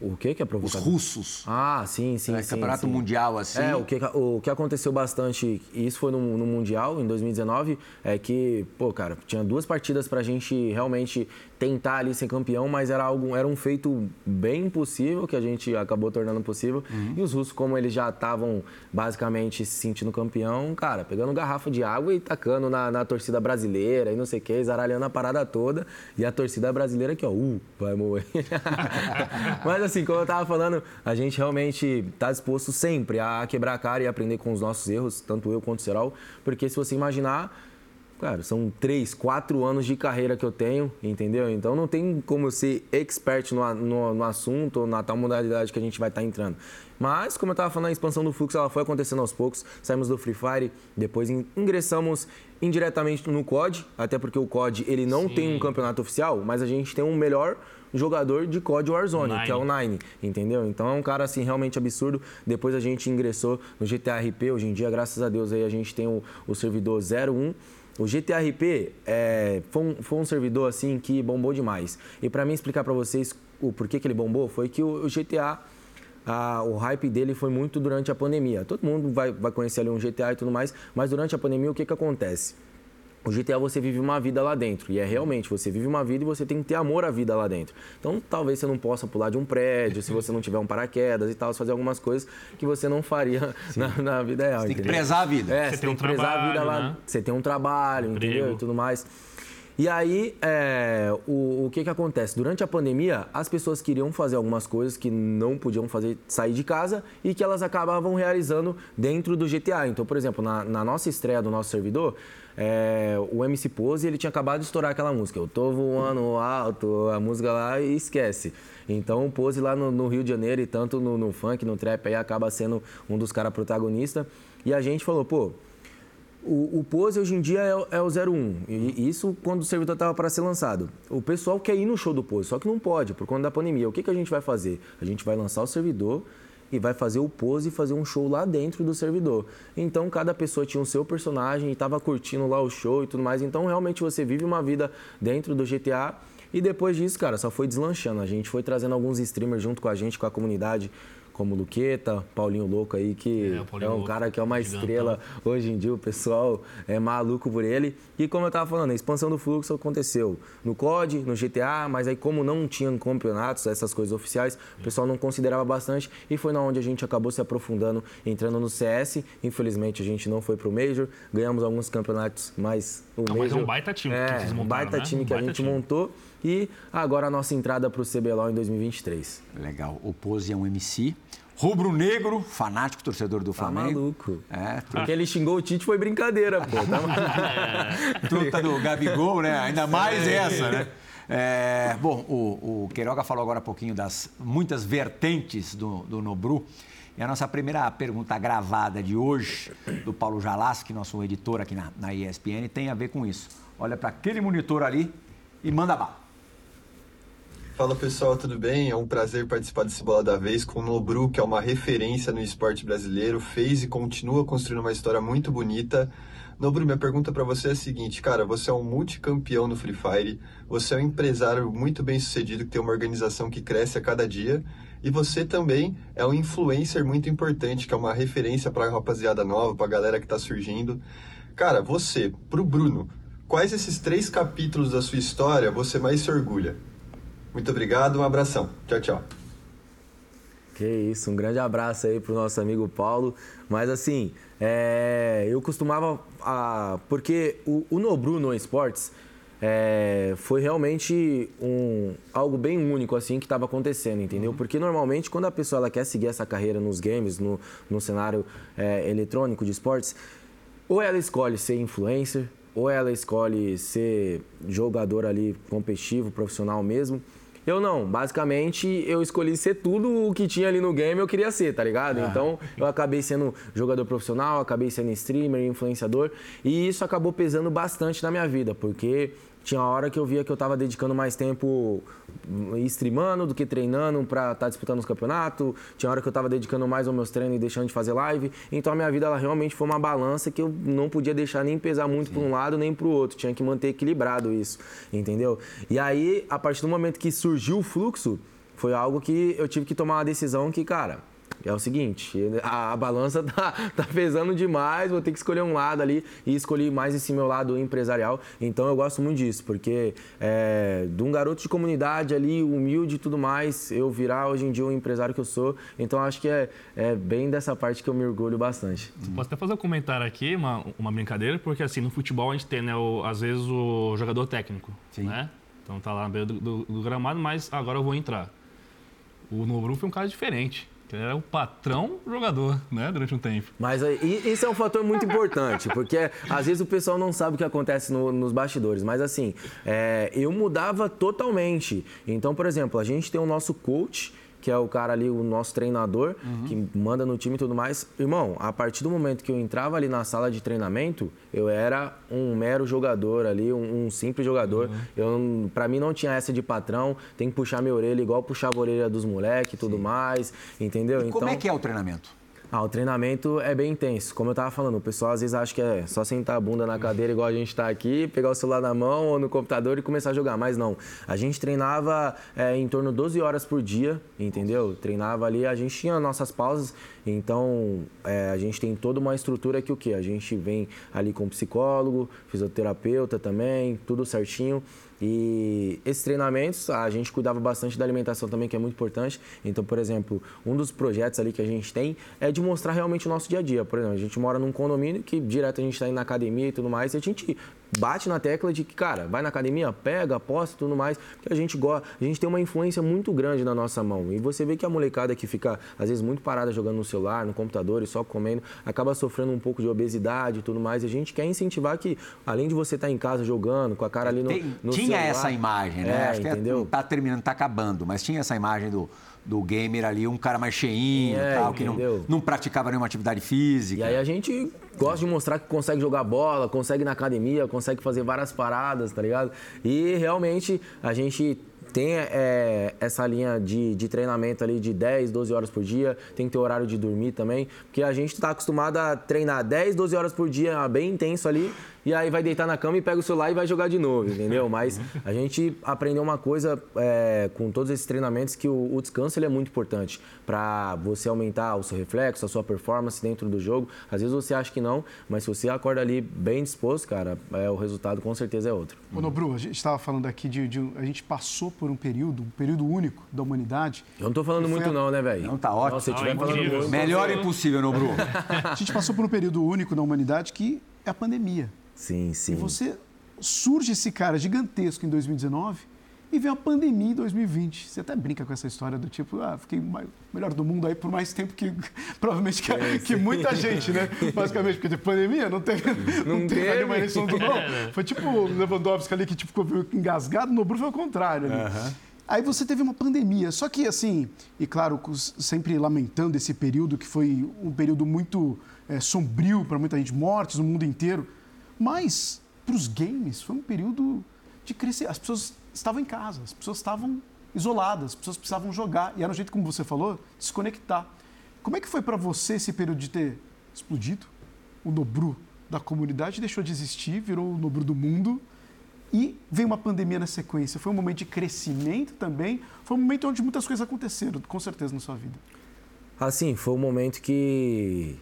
O que que é Os provocador? russos. Ah, sim, sim, É, sim. campeonato sim. mundial, assim. É, o que, o que aconteceu bastante, e isso foi no, no Mundial, em 2019, é que, pô, cara, tinha duas partidas pra gente realmente tentar ali ser campeão, mas era, algo, era um feito bem impossível, que a gente acabou tornando possível. E os russos, como eles já estavam basicamente se sentindo campeão, cara, pegando garrafa de água e tacando na, na torcida brasileira e não sei o que, zaralhando a parada toda. E a torcida brasileira aqui, ó, uh, vai morrer. mas assim, como eu tava falando, a gente realmente tá disposto sempre a quebrar a cara e aprender com os nossos erros, tanto eu quanto o Serol, porque se você imaginar, Cara, são três, quatro anos de carreira que eu tenho, entendeu? Então não tem como eu ser expert no, no, no assunto ou na tal modalidade que a gente vai estar entrando. Mas, como eu estava falando, a expansão do fluxo ela foi acontecendo aos poucos. Saímos do Free Fire, depois in- ingressamos indiretamente no COD, até porque o COD ele não tem um campeonato oficial, mas a gente tem um melhor jogador de COD Warzone, Nine. que é o Nine, entendeu? Então é um cara assim realmente absurdo. Depois a gente ingressou no GTA RP, hoje em dia, graças a Deus, aí a gente tem o, o servidor 01. O GTRP é, foi, um, foi um servidor assim que bombou demais. E para mim explicar para vocês o porquê que ele bombou, foi que o, o GTA, a- o hype dele foi muito durante a pandemia. Todo mundo vai, vai conhecer ali um GTA e tudo mais, mas durante a pandemia o que, que acontece? O GTA você vive uma vida lá dentro. E é realmente, você vive uma vida e você tem que ter amor à vida lá dentro. Então, talvez você não possa pular de um prédio, se você não tiver um paraquedas e tal, fazer algumas coisas que você não faria na, na vida real. Tem que entendeu? prezar a vida. É, Você você tem tem um que prezar a vida trabalho, lá. né? Você tem um trabalho, Emprego. entendeu? E tudo mais. E aí, é, o, o que que acontece? Durante a pandemia, as pessoas queriam fazer algumas coisas que não podiam fazer, sair de casa e que elas acabavam realizando dentro do GTA. Então, por exemplo, na, na nossa estreia do nosso servidor, é, o MC Pose, ele tinha acabado de estourar aquela música. Eu tô voando alto, a música lá e esquece. Então, o Pose lá no, no Rio de Janeiro e tanto no, no funk, no trap, aí acaba sendo um dos caras protagonistas. E a gente falou, pô, o, o Pose hoje em dia é, o- é o 01. E isso quando o servidor estava para ser lançado. O pessoal quer ir no show do Pose, só que não pode, por conta da pandemia. O que, que a gente vai fazer? A gente vai lançar o servidor e vai fazer o Pose e fazer um show lá dentro do servidor. Então cada pessoa tinha o seu personagem e estava curtindo lá o show e tudo mais. Então realmente você vive uma vida dentro do GTA. E depois disso, cara, só foi deslanchando. A gente foi trazendo alguns streamers junto com a gente, com a comunidade, como Luqueta, Paulinho Louco aí, que É, o é, um Louco, cara que é uma gigantão. estrela hoje em dia, o pessoal é maluco por ele. E como eu estava falando, a expansão do fluxo aconteceu no COD, no GTA, mas aí como não tinham campeonatos, essas coisas oficiais, o pessoal não considerava bastante e foi na onde a gente acabou se aprofundando, entrando no CS. Infelizmente a gente não foi pro Major, ganhamos alguns campeonatos, mas o Ah, Major... mas é um baita time que é, vocês um montaram, baita né? time Um que a baita gente time. montou e agora a nossa entrada pro CBLOL em 2023. Legal. O Pose é um MC. Rubro-negro, fanático torcedor do Tá Flamengo. maluco. É, Porque ele xingou o Tite foi brincadeira, pô. Tá... truta do Gabigol, né? Ainda mais essa, né? É, bom, o, o Queiroga falou agora há pouquinho das muitas vertentes do, do Nobru. E a nossa primeira pergunta gravada de hoje, do Paulo Jalassi, nosso editor aqui na, na ESPN, tem a ver com isso. Olha para aquele monitor ali e manda bala. Fala pessoal, tudo bem? É um prazer participar desse Bola da Vez com o Nobru, que é uma referência no esporte brasileiro, fez e continua construindo uma história muito bonita. Nobru, minha pergunta para você é a seguinte, cara, você é um multicampeão no Free Fire, você é um empresário muito bem sucedido que tem uma organização que cresce a cada dia, e você também é um influencer muito importante, que é uma referência para a rapaziada nova, para a galera que está surgindo. Cara, você, pro Bruno, quais esses três capítulos da sua história você mais se orgulha? Muito obrigado, um abração. Tchau, tchau. Que isso, um grande abraço aí pro nosso amigo Paulo. Mas assim, é, eu costumava. a- porque o, o Nobru no Esportes é, foi realmente um, algo bem único assim que estava acontecendo, entendeu? Porque normalmente quando a pessoa ela quer seguir essa carreira nos games, no, no cenário é, eletrônico de esportes, ou ela escolhe ser influencer, ou ela escolhe ser jogador ali competitivo, profissional mesmo. Eu não, basicamente eu escolhi ser tudo o que tinha ali no game eu queria ser, tá ligado? Então eu acabei sendo jogador profissional, acabei sendo streamer, influenciador e isso acabou pesando bastante na minha vida, porque tinha hora que eu via que eu tava dedicando mais tempo streamando do que treinando pra estar disputando os campeonatos. Tinha hora que eu tava dedicando mais aos meus treinos e deixando de fazer live. Então a minha vida ela realmente foi uma balança que eu não podia deixar nem pesar muito para um lado nem para o outro. Tinha que manter equilibrado isso, entendeu? E aí, a partir do momento que surgiu o fluxo, foi algo que eu tive que tomar uma decisão que, cara, é o seguinte, a, a, balança tá, tá pesando demais, vou ter que escolher um lado ali e escolhi mais esse meu lado empresarial. Então eu gosto muito disso, porque é, de um garoto de comunidade ali, humilde e tudo mais, eu virar hoje em dia o empresário que eu sou. Então acho que é, é bem dessa parte que eu me orgulho bastante. Posso até fazer um comentário aqui, uma, uma brincadeira, porque assim, no futebol a gente tem, né, o, às vezes, o jogador técnico, Sim. né? Então tá lá no meio do, do, do gramado, mas agora eu vou entrar. O Nobru foi um cara diferente que era o patrão jogador, né, durante um tempo. Mas isso é um fator muito importante, porque às vezes o pessoal não sabe o que acontece no, nos bastidores. Mas assim, é, eu mudava totalmente. Então, por exemplo, a gente tem o nosso coach que é o cara ali, o nosso treinador, uhum. que manda no time e tudo mais. Irmão, a partir do momento que eu entrava ali na sala de treinamento, eu era um mero jogador ali, um, um simples jogador. Uhum. Eu, pra mim não tinha essa de patrão, tem que puxar minha orelha igual puxava a orelha dos moleques e tudo mais, entendeu? E então, como é que é o treinamento? Ah, o treinamento é bem intenso. Como eu tava falando, o pessoal às vezes acha que é só sentar a bunda na cadeira igual a gente está aqui, pegar o celular na mão ou no computador e começar a jogar. Mas não. A gente treinava é, em torno de 12 horas por dia, entendeu? Treinava ali, a gente tinha nossas pausas, então é, a gente tem toda uma estrutura que o quê? A gente vem ali com psicólogo, fisioterapeuta também, tudo certinho. E esses treinamentos, a gente cuidava bastante da alimentação também, que é muito importante. Então, por exemplo, um dos projetos ali que a gente tem é de mostrar realmente o nosso dia a dia. Por exemplo, a gente mora num condomínio que direto a gente está indo na academia e tudo mais, e a gente bate na tecla de que, cara, vai na academia, pega, aposta e tudo mais, porque a gente gosta, a gente tem uma influência muito grande na nossa mão. E você vê que a molecada que fica, às vezes, muito parada jogando no celular, no computador e só comendo, acaba sofrendo um pouco de obesidade e tudo mais. E a gente quer incentivar que, além de você estar tá em casa jogando, com a cara ali no, tem, no Tinha essa imagem, né? É, Acho entendeu? que é, tá terminando, tá acabando, mas tinha essa imagem do do gamer ali, um cara mais cheinho, é, tal, que não, não praticava nenhuma atividade física. E aí a gente gosta de mostrar que consegue jogar bola, consegue ir na academia, consegue fazer várias paradas, tá ligado? E realmente a gente tem é, essa linha de, de treinamento ali de 10, 12 horas por dia, tem que ter horário de dormir também, porque a gente está acostumado a treinar 10, 12 horas por dia, bem intenso ali, e aí vai deitar na cama e pega o celular e vai jogar de novo, entendeu? Mas a gente aprendeu uma coisa é, com todos esses treinamentos que o, o descanso ele é muito importante para você aumentar o seu reflexo, a sua performance dentro do jogo. Às vezes você acha que não, mas se você acorda ali bem disposto, cara, é, o resultado com certeza é outro. Ô, Nobru, a gente estava falando aqui de, de, A gente passou por um período, um período único da humanidade. Eu não estou falando muito, a... não, né, velho? Não, tá ótimo. Não, se tiver falando Melhor impossível, Nobru. a gente passou por um período único da humanidade que é a pandemia. Sim, sim. E você surge esse cara gigantesco em 2019 e vem a pandemia em 2020. Você até brinca com essa história do tipo, ah, fiquei melhor do mundo aí por mais tempo que provavelmente que, é, que muita gente, né? Basicamente, porque de pandemia não tem, não, não teve nenhuma eleição do não. Foi tipo o Lewandowski ali que tipo, ficou engasgado, no Bruno foi o contrário. Uhum. Aí você teve uma pandemia. Só que, assim, e claro, sempre lamentando esse período, que foi um período muito é, sombrio para muita gente, mortes no mundo inteiro. Mas, para os games, foi um período de crescer. As pessoas estavam em casa, as pessoas estavam isoladas, as pessoas precisavam jogar. E era um jeito, como você falou, de se conectar. Como é que foi para você esse período de ter explodido? O Nobru da comunidade deixou de existir, virou o Nobru do mundo. E veio uma pandemia na sequência. Foi um momento de crescimento também. Foi um momento onde muitas coisas aconteceram, com certeza, na sua vida. Assim, foi um momento que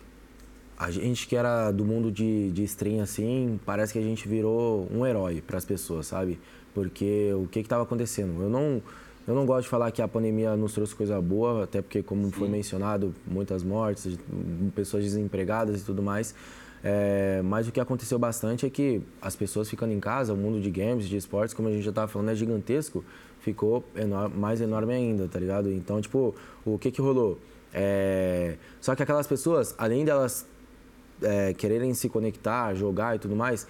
a gente que era do mundo de, de stream, assim, parece que a gente virou um herói para as pessoas, sabe? Porque o que estava acontecendo? Eu não, eu não gosto de falar que a pandemia nos trouxe coisa boa, até porque, como Sim. foi mencionado, muitas mortes, pessoas desempregadas e tudo mais. É, mas o que aconteceu bastante é que as pessoas ficando em casa, o mundo de games, de esportes, como a gente já estava falando, é gigantesco, ficou mais enorme ainda, tá ligado? Então, tipo, o que que rolou? É, só que aquelas pessoas, além delas é, quererem se conectar, jogar e tudo mais,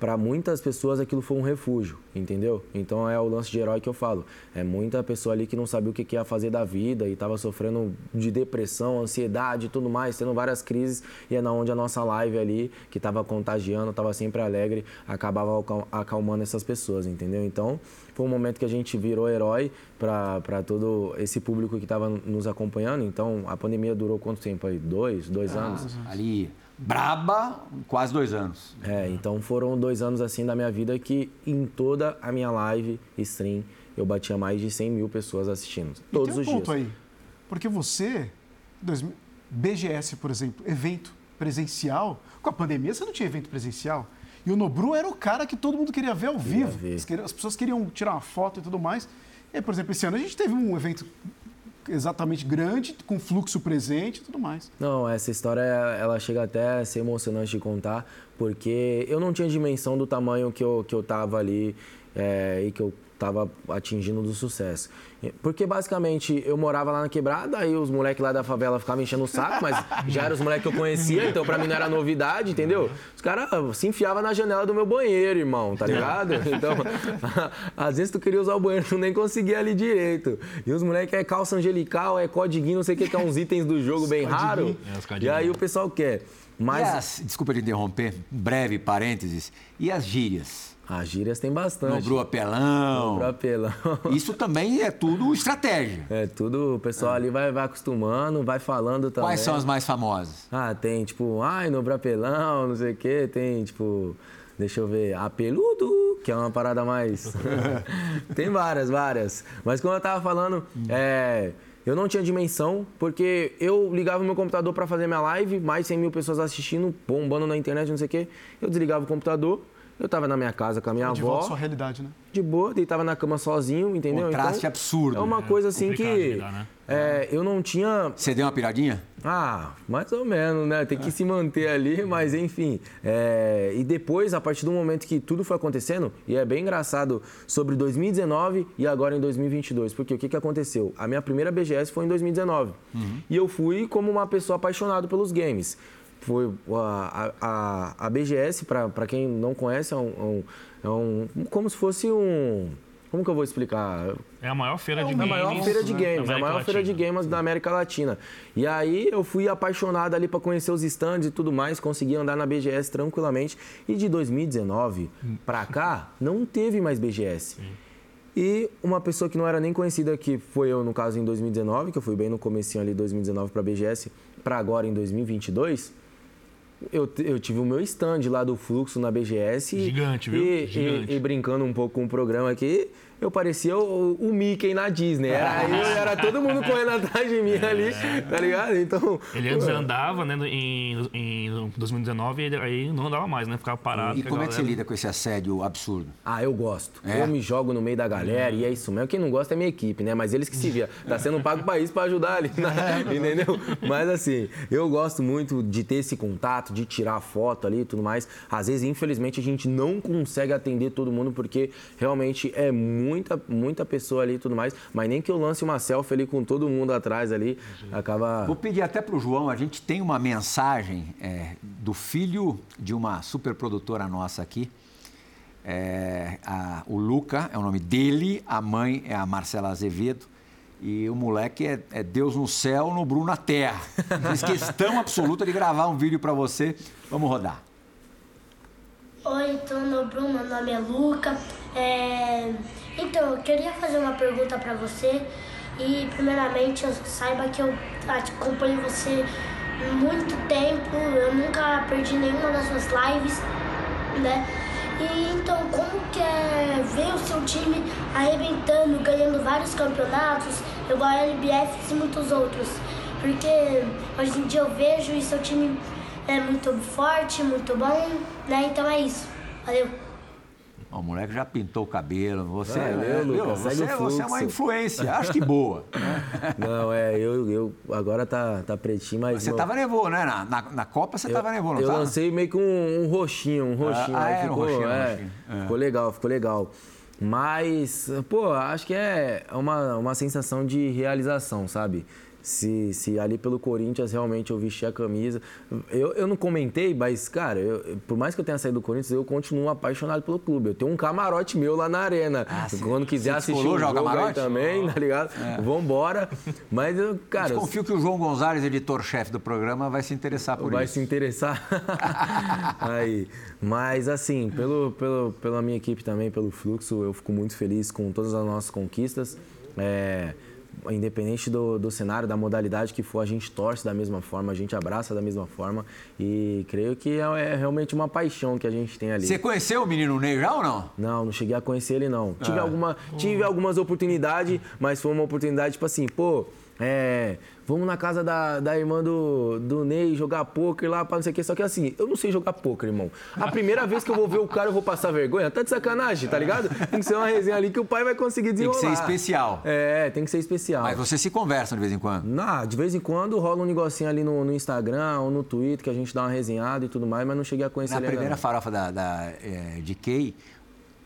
para muitas pessoas aquilo foi um refúgio, entendeu? Então é o lance de herói que eu falo. É muita pessoa ali que não sabia o que ia fazer da vida e estava sofrendo de depressão, ansiedade e tudo mais, tendo várias crises. E é na onde a nossa live ali, que estava contagiando, estava sempre alegre, acabava acalmando essas pessoas, entendeu? Então foi um momento que a gente virou herói para todo esse público que estava nos acompanhando. Então a pandemia durou quanto tempo aí? Dois, dois ah, anos? Ali braba, quase dois anos. É, então foram dois anos assim da minha vida que em toda a minha live, stream, eu batia mais de 100 mil pessoas assistindo. E Todos tem um os ponto dias. aí. Porque você, dois mil- BGS, por exemplo, evento presencial, com a pandemia você não tinha evento presencial. E o Nobru era o cara que todo mundo queria ver ao vivo. ver. As, pessoas queriam tirar uma foto e tudo mais. E aí, por exemplo, esse ano a gente teve um evento exatamente grande, com fluxo presente e tudo mais. Não, essa história ela chega até a ser emocionante de contar, porque eu não tinha dimensão do tamanho que eu, que eu tava ali é, e que eu tava atingindo do sucesso. Porque basicamente eu morava lá na quebrada, aí os moleques lá da favela ficavam enchendo o saco, mas já eram os moleques que eu conhecia, então pra mim não era novidade, entendeu? Os caras se enfiavam na janela do meu banheiro, irmão, tá ligado? Então, às vezes tu queria usar o banheiro, tu nem conseguia ali direito. E os moleques é calça angelical, é codiguinho, não sei o que, que é uns itens do jogo bem raro. É, E aí o pessoal quer. Mas as, desculpa te interromper, breve parênteses. E as gírias? As gírias tem bastante. Nobru apelão. Pro apelão. Isso também é tudo estratégia. É tudo, o pessoal ali vai, vai acostumando, vai falando também. Quais são as mais famosas? Ah, tem tipo, ai, no brapelão, não sei o quê. Tem tipo, deixa eu ver, apeludo, que é uma parada mais. tem várias, várias. Mas como eu tava falando, é. Eu não tinha dimensão, porque eu ligava o meu computador para fazer minha live, mais 100 mil pessoas assistindo, bombando na internet, não sei o quê. Eu desligava o computador, eu tava na minha casa com a minha de avó volta à sua realidade, né? de boa, deitava na cama sozinho, entendeu? Contraste absurdo. É uma coisa assim complicado de que lidar, né? é, eu não tinha. Você deu uma piradinha? Ah, mais ou menos, né? Tem que se manter ali, mas enfim. É, e depois, a partir do momento que tudo foi acontecendo, e é bem engraçado sobre 2019 e agora em 2022, porque o que, que aconteceu? A minha primeira BGS foi em 2019 e eu fui como uma pessoa apaixonada pelos games. Foi a, a, a BGS, para quem não conhece, é um, é um- é um. como se fosse um. Como que eu vou explicar? É a maior feira de É a games. maior feira de games, a América maior feira de Latina. games da América Latina. E aí eu fui apaixonado ali para conhecer os stands e tudo mais, consegui andar na BGS tranquilamente. E de 2019 para cá, não teve mais BGS. E uma pessoa que não era nem conhecida, que foi eu, no caso, em 2019, que eu fui bem no comecinho ali, 2019 para BGS, para agora em 2022, eu, eu tive o meu stand lá do Fluxo na BGS. e- Gigante, viu? E, Gigante. e- e brincando um pouco com o programa aqui, eu parecia o, o Mickey na Disney. Era, eu, era todo mundo correndo atrás de mim ali, tá ligado? Então. Ele antes andava, né, em, em 2019, e ele- aí não andava mais, né? Ficava parado. E como é que você lida com esse assédio absurdo? Ah, eu gosto. É? Eu me jogo no meio da galera e é isso mesmo. Quem não gosta é minha equipe, né? Mas eles que se via. Tá sendo pago pra isso, pra ajudar ali, né? entendeu? Mas assim, eu gosto muito de ter esse contato, de tirar foto ali e tudo mais. Às vezes, infelizmente, a gente não consegue atender todo mundo porque realmente é muita, muita pessoa ali e tudo mais. Mas nem que eu lance uma selfie ali com todo mundo atrás ali, acaba... Vou pedir até para o João, a gente tem uma mensagem é, do filho de uma superprodutora nossa aqui. É, a- o Luca é o nome dele, a mãe é a Marcela Azevedo. E o moleque é, é Deus no céu, no Bruno na terra. Fiz questão absoluta de gravar um vídeo para você. Vamos rodar. Oi, então, meu Bruno, meu nome é Luca. É, Então, eu queria fazer uma pergunta pra você. E, primeiramente, eu saiba que eu acompanho você muito tempo. Eu nunca perdi nenhuma das suas lives, né? E, então, como que é ver o seu time arrebentando, ganhando vários campeonatos, igual a LBF e muitos outros? Porque hoje em dia eu vejo e seu time é muito forte, muito bom, né? Então é isso. Valeu. O moleque já pintou o cabelo. Você, Valeu, é, Luca, viu? segue você, o você é uma influência, acho que boa. Não, é, eu, eu agora tá, tá pretinho, mas... Você meu- tava nervoso, né? Na, na, na Copa você tava nervoso, não Eu tava? lancei meio que um, um roxinho, um roxinho. ah, aí era um ficou, roxinho, um é, roxinho. É. Ficou legal, ficou legal. Mas, pô, acho que é uma, uma sensação de realização, sabe? Se, se ali pelo Corinthians realmente eu vestir a camisa. Eu, eu não comentei, mas, cara, eu- por mais que eu tenha saído do Corinthians, eu continuo apaixonado pelo clube. Eu tenho um camarote meu lá na arena. Ah, Quando quiser assistir o jogo camarote? também, tá ligado? Vambora. Mas, eu, cara... eu- Desconfio que o João Gonzalez, editor-chefe do programa, vai se interessar por vai isso. se interessar. Aí. Mas assim, pelo, pelo, pela minha equipe também, pelo fluxo, eu fico muito feliz com todas as nossas conquistas. É, independente do, do cenário, da modalidade que for, a gente torce da mesma forma, a gente abraça da mesma forma e creio que é, é realmente uma paixão que a gente tem ali. Você conheceu o menino Ney já ou não? Não, não cheguei a conhecer ele não. Tive, Ah. alguma, tive algumas oportunidades, mas foi uma oportunidade tipo assim, pô, é, vamos na casa da, da irmã do, do Ney jogar pôquer lá, pra não sei o que. Só que assim, eu não sei jogar pôquer, irmão. A primeira vez que eu vou ver o cara, eu vou passar vergonha. Tá de sacanagem, tá ligado? Tem que ser uma resenha ali que o pai vai conseguir Tem que desenrolar. ser especial. É, tem que ser especial. Mas vocês se conversam de vez em quando. Não, de vez em quando rola um negocinho ali no, no Instagram ou no Twitter que a gente dá uma resenhada e tudo mais, mas não cheguei a conhecer Na ele ainda primeira não. farofa da, da, é, de Kay,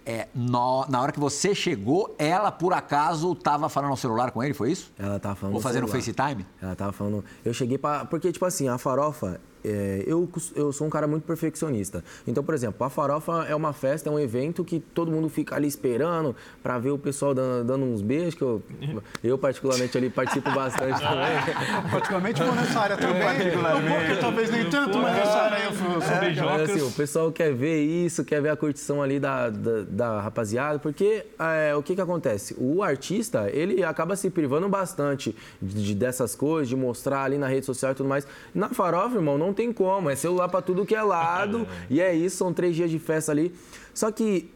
é, no- na hora que você chegou, ela por acaso tava falando ao celular com ele, foi isso? Ela tava falando Ou no fazendo celular. FaceTime? Ela tava falando. Eu cheguei pra. Porque, tipo assim, a farofa. É, eu, eu sou um cara muito perfeccionista. Então, por exemplo, a farofa é uma festa, é um evento que todo mundo fica ali esperando pra ver o pessoal dando, dando uns beijos, que eu, eu particularmente ali participo bastante também. Praticamente vou nessa área também. Um pouco, talvez nem tanto, mas nessa área eu fui. Sou Mas, beijocas. assim, o pessoal quer ver isso, quer ver a curtição ali da, da, da rapaziada, porque é, o que que acontece? O artista, ele acaba se privando bastante de, de- dessas coisas, de mostrar ali na rede social e tudo mais. Na farofa, irmão, não tem como, é celular pra tudo que é lado, e é isso, são três dias de festa ali. Só que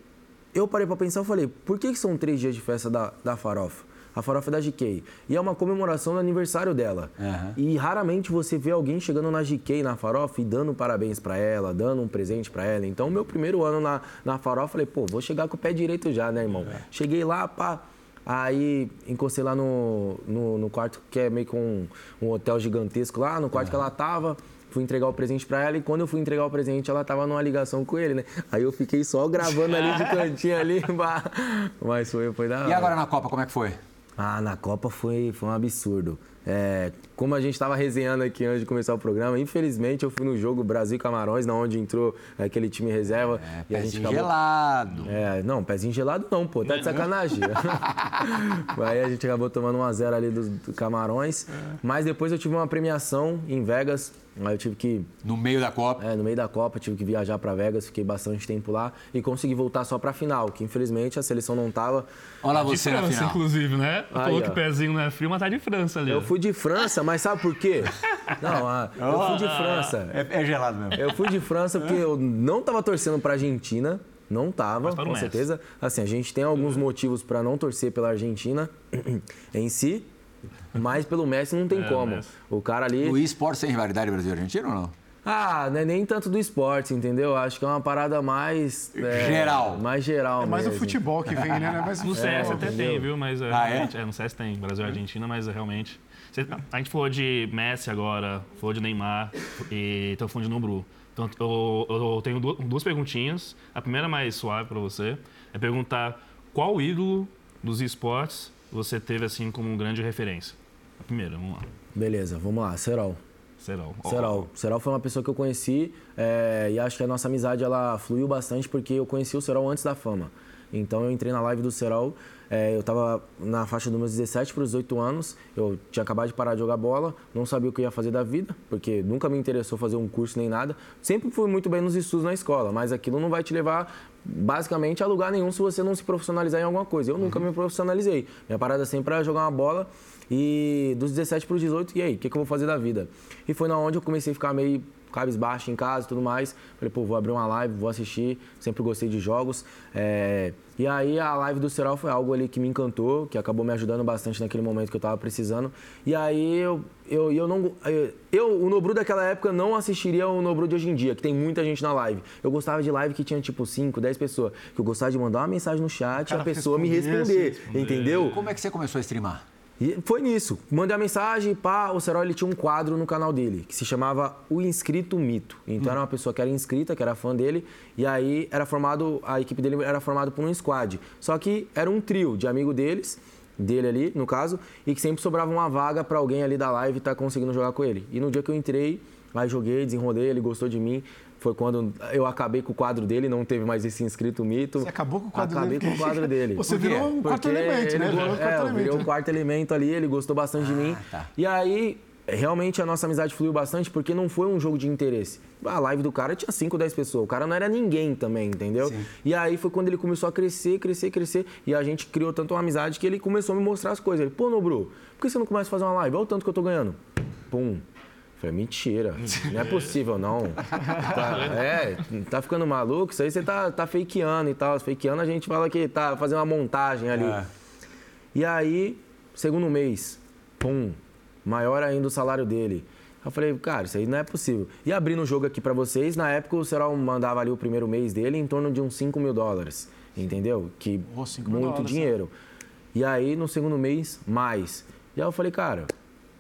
eu parei pra pensar e falei, por que, que são três dias de festa da, da farofa? A farofa é da GK. E é uma comemoração do aniversário dela. Aham. E raramente você vê alguém chegando na GK, na farofa, e dando parabéns pra ela, dando um presente pra ela. Então, meu primeiro ano na, na farofa, falei, pô, vou chegar com o pé direito já, né, irmão? Cheguei lá, pá. Aí encostei lá no, no, no quarto, que é meio que um, um hotel gigantesco lá, no quarto que ela tava. Fui entregar o presente pra ela e quando eu fui entregar o presente, ela tava numa ligação com ele, né? Aí eu fiquei só gravando ali de cantinho ali. Mas foi, foi da E hora. agora na Copa, como é que foi? Ah, na Copa foi, foi um absurdo. É, como a gente estava resenhando aqui antes de começar o programa, infelizmente eu fui no jogo Brasil Camarões, na onde entrou aquele time reserva. É, e a gente pezinho acabou... gelado. É, não, pezinho gelado não, pô, tá de sacanagem. Aí a gente acabou tomando 1x0 ali do, do Camarões. Mas depois eu tive uma premiação em Vegas. Aí eu tive que No meio da Copa. é, no meio da Copa, tive que viajar para Vegas, fiquei bastante tempo lá e consegui voltar só para final, que infelizmente a seleção não tava. Olha lá De você na França, final. inclusive, né? Aí, Falou que ó. o pezinho não é frio, mas tá de França ali. Eu. Fui de França, mas sabe por quê? Não, ah, eu fui de França. É, é gelado mesmo. Eu fui de França porque eu não tava torcendo pra Argentina. Não tava, Mas para o com Messi. certeza. Assim, a gente tem alguns motivos pra não torcer pela Argentina em si, mas pelo Messi não tem É, o como. Messi. O cara ali. O esporte sem rivalidade Brasil-Argentina ou não? Ah, não é nem tanto do esporte, entendeu? Acho que é uma parada mais. é, Geral. Mais geral. É mais o mesmo. futebol que vem, né? Não é mais No CS até entendeu? tem, viu? Mas é, Ah, é? realmente, é? no CS tem, Brasil e Argentina, mas é realmente. A gente falou de Messi agora, falou de Neymar e estamos falando de Nobru. Então eu, eu tenho du- duas perguntinhas. A primeira mais suave para você é perguntar qual ídolo dos esportes você teve assim como grande referência. A primeira, vamos lá. Beleza, vamos lá, Serol. Serol. Serol. Serol foi uma pessoa que eu conheci é, e acho que a nossa amizade ela fluiu bastante porque eu conheci o Serol antes da fama. Então eu entrei na live do Serol, é, eu estava na faixa dos meus 17 para os 18 anos, eu tinha acabado de parar de jogar bola, não sabia o que eu ia fazer da vida, porque nunca me interessou fazer um curso nem nada. Sempre fui muito bem nos estudos na escola, mas aquilo não vai te levar basicamente a lugar nenhum se você não se profissionalizar em alguma coisa. Eu nunca me profissionalizei. Minha parada sempre era jogar uma bola e dos 17 para os 18, e aí, o que, que eu vou fazer da vida? E foi na onde eu comecei a ficar meio cabisbaixo em casa e tudo mais. Falei, pô, vou abrir uma live, vou assistir. Sempre gostei de jogos. É, E aí a live do Serol foi algo ali que me encantou, que acabou me ajudando bastante naquele momento que eu tava precisando. E aí eu, eu, eu não. eu- Eu, o Nobru daquela época não assistiria o Nobru de hoje em dia, que tem muita gente na live. Eu gostava de live que tinha tipo 5, 10 pessoas. Que eu gostava de mandar uma mensagem no chat e a pessoa me respondesse, responder. Entendeu? Como é que você começou a streamar? E foi nisso. Mandei a mensagem, pá, o Serol ele tinha um quadro no canal dele, que se chamava O Inscrito Mito. Então era uma pessoa que era inscrita, que era fã dele, e aí era formado, a equipe dele era formada por um squad. Só que era um trio de amigo deles, dele ali, no caso, e que sempre sobrava uma vaga pra alguém ali da live estar conseguindo jogar com ele. E no dia que eu entrei, aí joguei, desenrolei, ele gostou de mim. Foi quando eu acabei com o quadro dele, não teve mais esse inscrito mito. Você acabou com o quadro acabei dele? com o quadro dele. Você virou um quarto Porque elemento, ele né? Virou um é, quarto eu virei elemento. o quarto elemento ali, ele gostou bastante de mim. tá. E aí realmente a nossa amizade fluiu bastante porque não foi um jogo de interesse. A live do cara tinha 5, 10 pessoas. O cara não era ninguém também, entendeu? Sim. E aí foi quando ele começou a crescer, crescer, crescer. E a gente criou tanto uma amizade que ele começou a me mostrar as coisas. Ele, pô, Nobru, por que você não começa a fazer uma live? Olha o tanto que eu tô ganhando. Pum. Falei, mentira, não é possível, não. Tá, é, tá ficando maluco? Isso aí você tá, tá fakeando e tal. Fakeando a gente fala que tá fazendo uma montagem ali. É. E aí, segundo mês, pum, maior ainda o salário dele. Eu falei, cara, isso aí não é possível. E abrindo o jogo aqui para vocês, na época o Serol mandava ali o primeiro mês dele em torno de uns 5 mil dólares, entendeu? Que oh, muito dólares, dinheiro. Né? E aí, no segundo mês, mais. E aí eu falei, cara,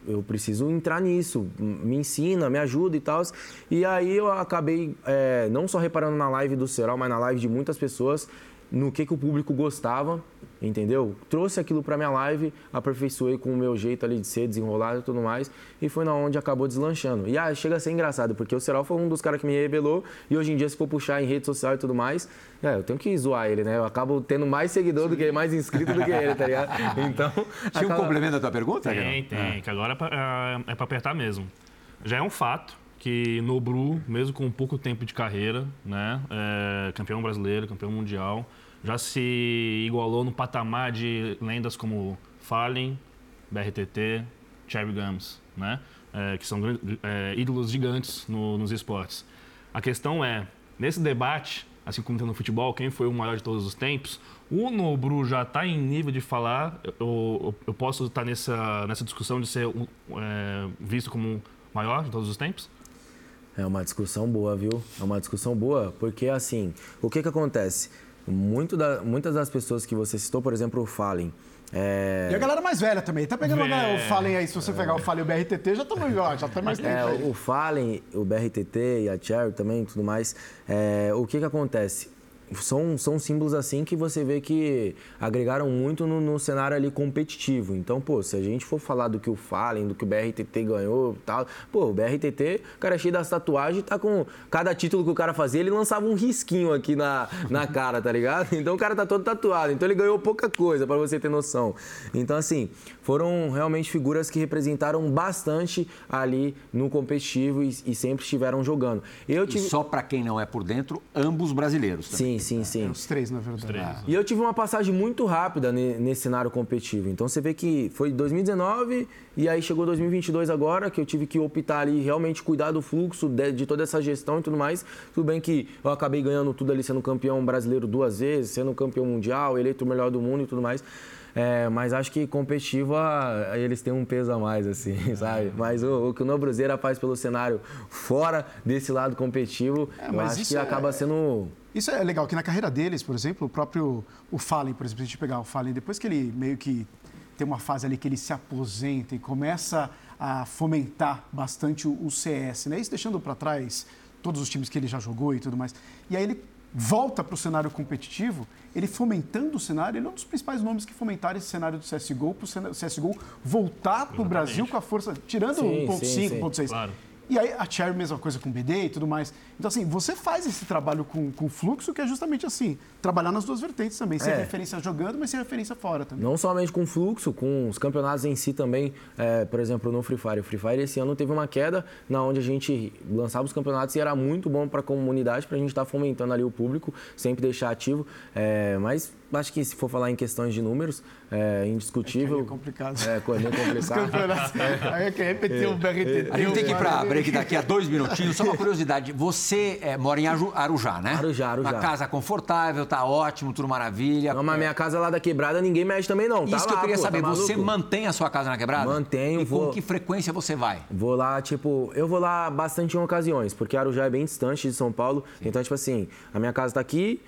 eu preciso entrar nisso, me ensina, me ajuda e tal. E aí eu acabei é, não só reparando na live do Serol, mas na live de muitas pessoas, no que, que o público gostava, entendeu? Trouxe aquilo para minha live, aperfeiçoei com o meu jeito ali de ser, desenrolado e tudo mais, e foi na onde acabou deslanchando. E ah, chega a ser engraçado, porque o Serol foi um dos caras que me revelou, e hoje em dia, se for puxar em rede social e tudo mais, é, eu tenho que zoar ele, né? Eu acabo tendo mais seguidor do que mais inscrito do que ele, tá ligado? Então. Tinha acaba... um complemento da tua pergunta? Tem, tem, é. que agora é pra, é, é pra apertar mesmo. Já é um fato que Nobru, mesmo com pouco tempo de carreira, né, é campeão brasileiro, campeão mundial, já se igualou no patamar de lendas como Fallen, BRTT, Cherry Gums, né, é, que são é, ídolos gigantes no, nos esportes. A questão é, nesse debate, assim como tem no futebol, quem foi o maior de todos os tempos, o Nobru já está em nível de falar, eu, eu posso estar nessa, nessa discussão de ser é, visto como o maior de todos os tempos? É uma discussão boa, viu? É uma discussão boa, porque assim, o que que acontece? Muito da, muitas das pessoas que você citou, por exemplo, o Fallen, é... E a galera mais velha também. Tá pegando é... o Fallen aí, se você pegar o Fallen e o BRTT, já estamos já tá mais tempo. É, o Fallen, o BRTT e a Cherry também tudo mais. É, o que que acontece? São, são símbolos assim que você vê que agregaram muito no, no, cenário ali competitivo. Então, pô, se a gente for falar do que o Fallen, do que o BRTT ganhou e tal, pô, o BRTT, o cara é cheio das tatuagens, tá com cada título que o cara fazia, ele lançava um risquinho aqui na, na cara, tá ligado? Então o cara tá todo tatuado, então ele ganhou pouca coisa, para você ter noção. Então, assim, foram realmente figuras que representaram bastante ali no competitivo e, e sempre estiveram jogando. Eu tive... E só para quem não é por dentro, ambos brasileiros também. Sim, Sim, sim, sim. É, os três, na verdade. Três, né? E eu tive uma passagem muito rápida nesse cenário competitivo. Então você vê que foi 2019 e aí chegou 2022 agora, que eu tive que optar ali realmente cuidar do fluxo de, de toda essa gestão e tudo mais. Tudo bem que eu acabei ganhando tudo ali, sendo campeão brasileiro duas vezes, sendo campeão mundial, eleito o melhor do mundo e tudo mais. É, mas acho que competitiva eles têm um peso a mais, assim, sabe? Mas o, o que o Nobruzeira faz pelo cenário fora desse lado competitivo, é, eu acho que é... acaba sendo isso é legal, que na carreira deles, por exemplo, o próprio o Fallen, por exemplo, se a gente pegar o Fallen, depois que ele meio que tem uma fase ali que ele se aposenta e começa a fomentar bastante o, o CS, né? Isso deixando para trás todos os times que ele já jogou e tudo mais. E aí ele volta para o cenário competitivo, ele fomentando o cenário, ele é um dos principais nomes que fomentaram esse cenário do CSGO, para o CSGO voltar para o Brasil com a força, tirando 1.5, 1.6. Claro. E aí a Cherry, mesma coisa com BD e tudo mais. Então, assim, você faz esse trabalho com, com fluxo que é justamente assim, trabalhar nas duas vertentes também, sem é. referência jogando, mas sem referência fora também. Não somente com fluxo, com os campeonatos em si também, é, por exemplo, no Free Fire. O Free Fire esse ano teve uma queda na onde a gente lançava os campeonatos e era muito bom para a comunidade, para a gente estar tá fomentando ali o público, sempre deixar ativo. É, mas acho que se for falar em questões de números, é indiscutível. É, é complicado. É, é complicado. É. Aí é que repetir o BRTT. A gente tem que ir para break daqui a dois minutinhos. Só uma curiosidade. Você é, mora em Arujá, né? Arujá, Arujá. Uma casa confortável, tá ótimo, tudo maravilha. Não, mas minha casa lá da quebrada ninguém mexe também não. Tá Isso lá, que eu queria pô, saber. Tá você mantém a sua casa na quebrada? Mantenho. E vou... com que frequência você vai? Vou lá, tipo, eu vou lá bastante em ocasiões, porque Arujá é bem distante de São Paulo. Sim. Então, tipo assim, a minha casa tá aqui,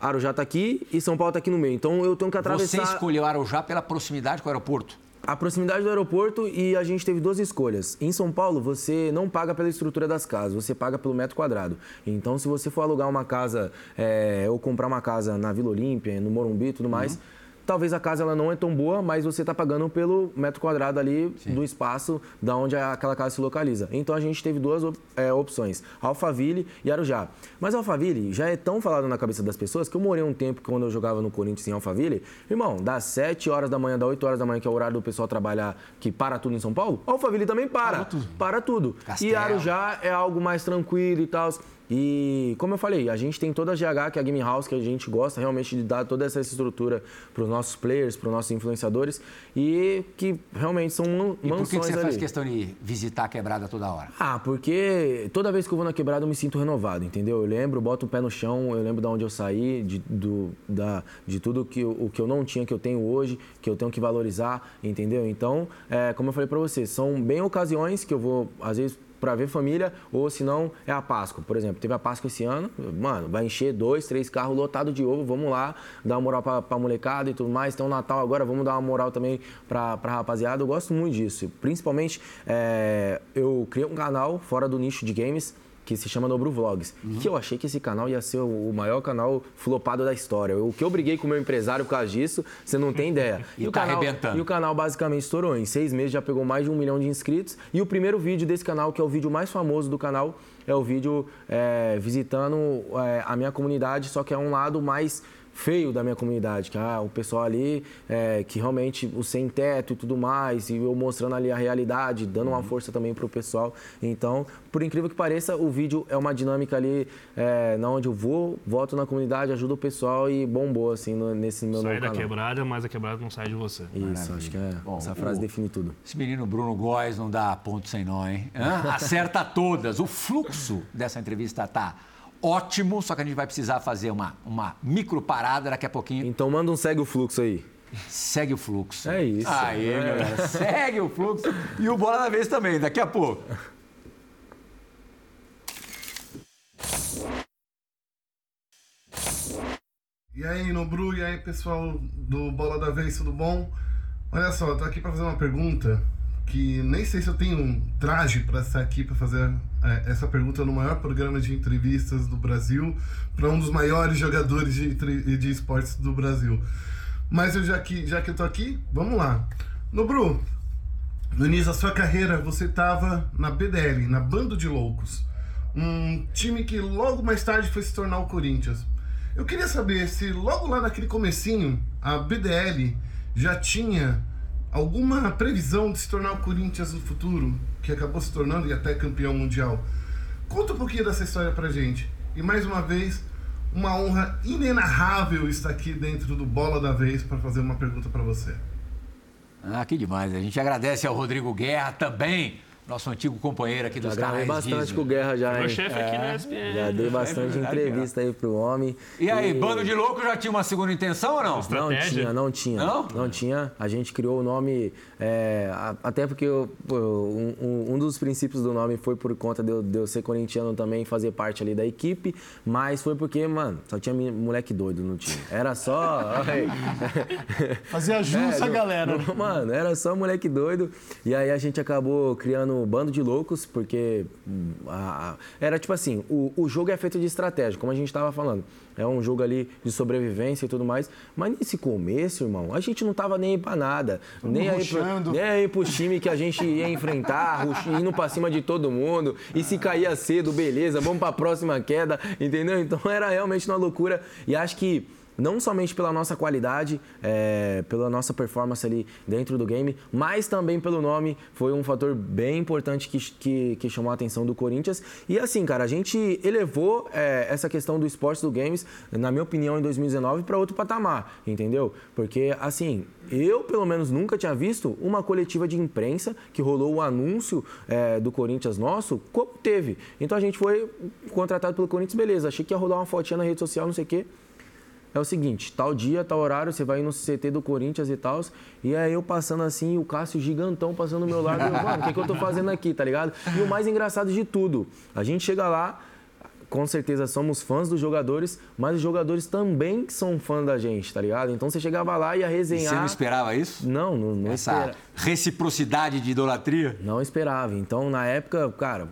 Arujá está aqui e São Paulo está aqui no meio. Então eu tenho que atravessar. Você escolheu Arujá pela proximidade com o aeroporto? A proximidade do aeroporto e a gente teve duas escolhas. Em São Paulo, você não paga pela estrutura das casas, você paga pelo metro quadrado. Então, se você for alugar uma casa é, ou comprar uma casa na Vila Olímpia, no Morumbi e tudo mais, uhum talvez a casa ela não é tão boa, mas você está pagando pelo metro quadrado ali Sim. do espaço da onde aquela casa se localiza. Então a gente teve duas é, opções, Alphaville e Arujá. Mas Alphaville já é tão falado na cabeça das pessoas que eu morei um tempo quando eu jogava no Corinthians em Alphaville, irmão, das 7 horas da manhã, das 8 horas da manhã, que é o horário do pessoal trabalhar, que para tudo em São Paulo, Alphaville também para. Para tudo. Para tudo. E Arujá é algo mais tranquilo e tal. E, como eu falei, a gente tem toda a GH, que é a Game House, que a gente gosta realmente de dar toda essa estrutura para os nossos players, para os nossos influenciadores, e que realmente são mansões E por que, que você ali. faz questão de visitar a quebrada toda hora? Ah, porque toda vez que eu vou na quebrada eu me sinto renovado, entendeu? Eu lembro, boto o pé no chão, eu lembro de onde eu saí, de, do, da, de tudo que, o que eu não tinha, que eu tenho hoje, que eu tenho que valorizar, entendeu? Então, é, como eu falei para você, são bem ocasiões que eu vou, às vezes, para ver família, ou se não, é a Páscoa. Por exemplo, teve a Páscoa esse ano, mano, vai encher dois, três carros lotados de ovo, vamos lá, dar uma moral pra, pra molecada e tudo mais. Tem o Natal agora, vamos dar uma moral também pra, pra rapaziada. Eu gosto muito disso. Principalmente, é, eu criei um canal fora do nicho de games, que se chama Nobru Vlogs. Uhum. Que eu achei que esse canal ia ser o maior canal flopado da história. O que eu briguei com o meu empresário por causa disso, você não tem ideia. e, e, o tá canal, arrebentando. e o canal basicamente estourou. Em seis meses já pegou mais de um milhão de inscritos. E o primeiro vídeo desse canal, que é o vídeo mais famoso do canal, é o vídeo é, visitando é, a minha comunidade, só que é um lado mais feio da minha comunidade, que ah, o pessoal ali é, que realmente o sem teto e tudo mais, e eu mostrando ali a realidade, dando uma uhum. força também para o pessoal. Então, por incrível que pareça, o vídeo é uma dinâmica ali é, na onde eu vou, voto na comunidade, ajudo o pessoal e bombou assim no, nesse meu sai novo canal. Sai da quebrada, mas a quebrada não sai de você. Isso, Maravilha. acho que é, Bom, essa frase o, define tudo. Esse menino Bruno Góes não dá ponto sem nó, hein? Acerta todas. O fluxo dessa entrevista tá ótimo, só que a gente vai precisar fazer uma, uma micro parada daqui a pouquinho. Então manda um segue o fluxo aí. Segue o fluxo. É isso. Aí, é. galera, segue o fluxo. E o Bola da Vez também, daqui a pouco. E aí, Nobru, e aí, pessoal do Bola da Vez, tudo bom? Olha só, eu tô aqui para fazer uma pergunta que nem sei se eu tenho um traje para estar aqui para fazer é, essa pergunta no maior programa de entrevistas do Brasil para um dos maiores jogadores de, de esportes do Brasil. Mas eu já que já que eu tô aqui, vamos lá. Nobru, no início da sua carreira você estava na BDL, na Bando de Loucos, um time que logo mais tarde foi se tornar o Corinthians. Eu queria saber se logo lá naquele comecinho a BDL já tinha alguma previsão de se tornar o Corinthians no futuro, que acabou se tornando e até campeão mundial. Conta um pouquinho dessa história pra gente. E mais uma vez, uma honra inenarrável estar aqui dentro do Bola da Vez para fazer uma pergunta para você. Ah, que demais. A gente agradece ao Rodrigo Guerra também nosso antigo companheiro aqui dos já canais bastante Disney. com o Guerra já, hein? Chefe aqui na ESPN. Já dei bastante é entrevista aí pro homem. E aí, e... Bando de Louco já tinha uma segunda intenção ou não? Não tinha, não tinha. Não? Não tinha. A gente criou o nome, é, até porque eu, um, um, dos princípios do nome foi por conta de eu, de eu ser corintiano também, fazer parte ali da equipe, mas foi porque, mano, só tinha moleque doido no time. Era só... Fazia jus é, a galera. Mano, era só moleque doido. E aí a gente acabou criando bando de loucos, porque hum, a, a, era tipo assim, o, o jogo é feito de estratégia, como a gente estava falando. É um jogo ali de sobrevivência e tudo mais. Mas nesse começo, irmão, a gente não tava nem aí pra nada. nem aí, pra, nem aí pro time que a gente ia enfrentar, indo pra cima de todo mundo. E se caía cedo, beleza, vamos pra próxima queda, entendeu? Então era realmente uma loucura. E acho que não somente pela nossa qualidade, é, pela nossa performance ali dentro do game, mas também pelo nome, foi um fator bem importante que, que, que chamou a atenção do Corinthians. E assim, cara, a gente elevou é, essa questão do esporte do games, na minha opinião, em 2019 para outro patamar, entendeu? Porque, assim, eu, pelo menos, nunca tinha visto uma coletiva de imprensa que rolou o anúncio é, do Corinthians nosso, como teve. Então a gente foi contratado pelo Corinthians, beleza, achei que ia rolar uma fotinha na rede social, não sei o quê é o seguinte, tal dia, tal horário, você vai no CT do Corinthians e tal. E aí eu passando assim, o Cássio gigantão passando do meu lado. Eu, mano, o que, que eu tô fazendo aqui, tá ligado? E o mais engraçado de tudo, a gente chega lá, com certeza somos fãs dos jogadores, mas os jogadores também são fãs da gente, tá ligado? Então você chegava lá e ia resenhar. E você não esperava isso? Não, não, não essa, reciprocidade de idolatria? Não esperava. Então, na época, cara,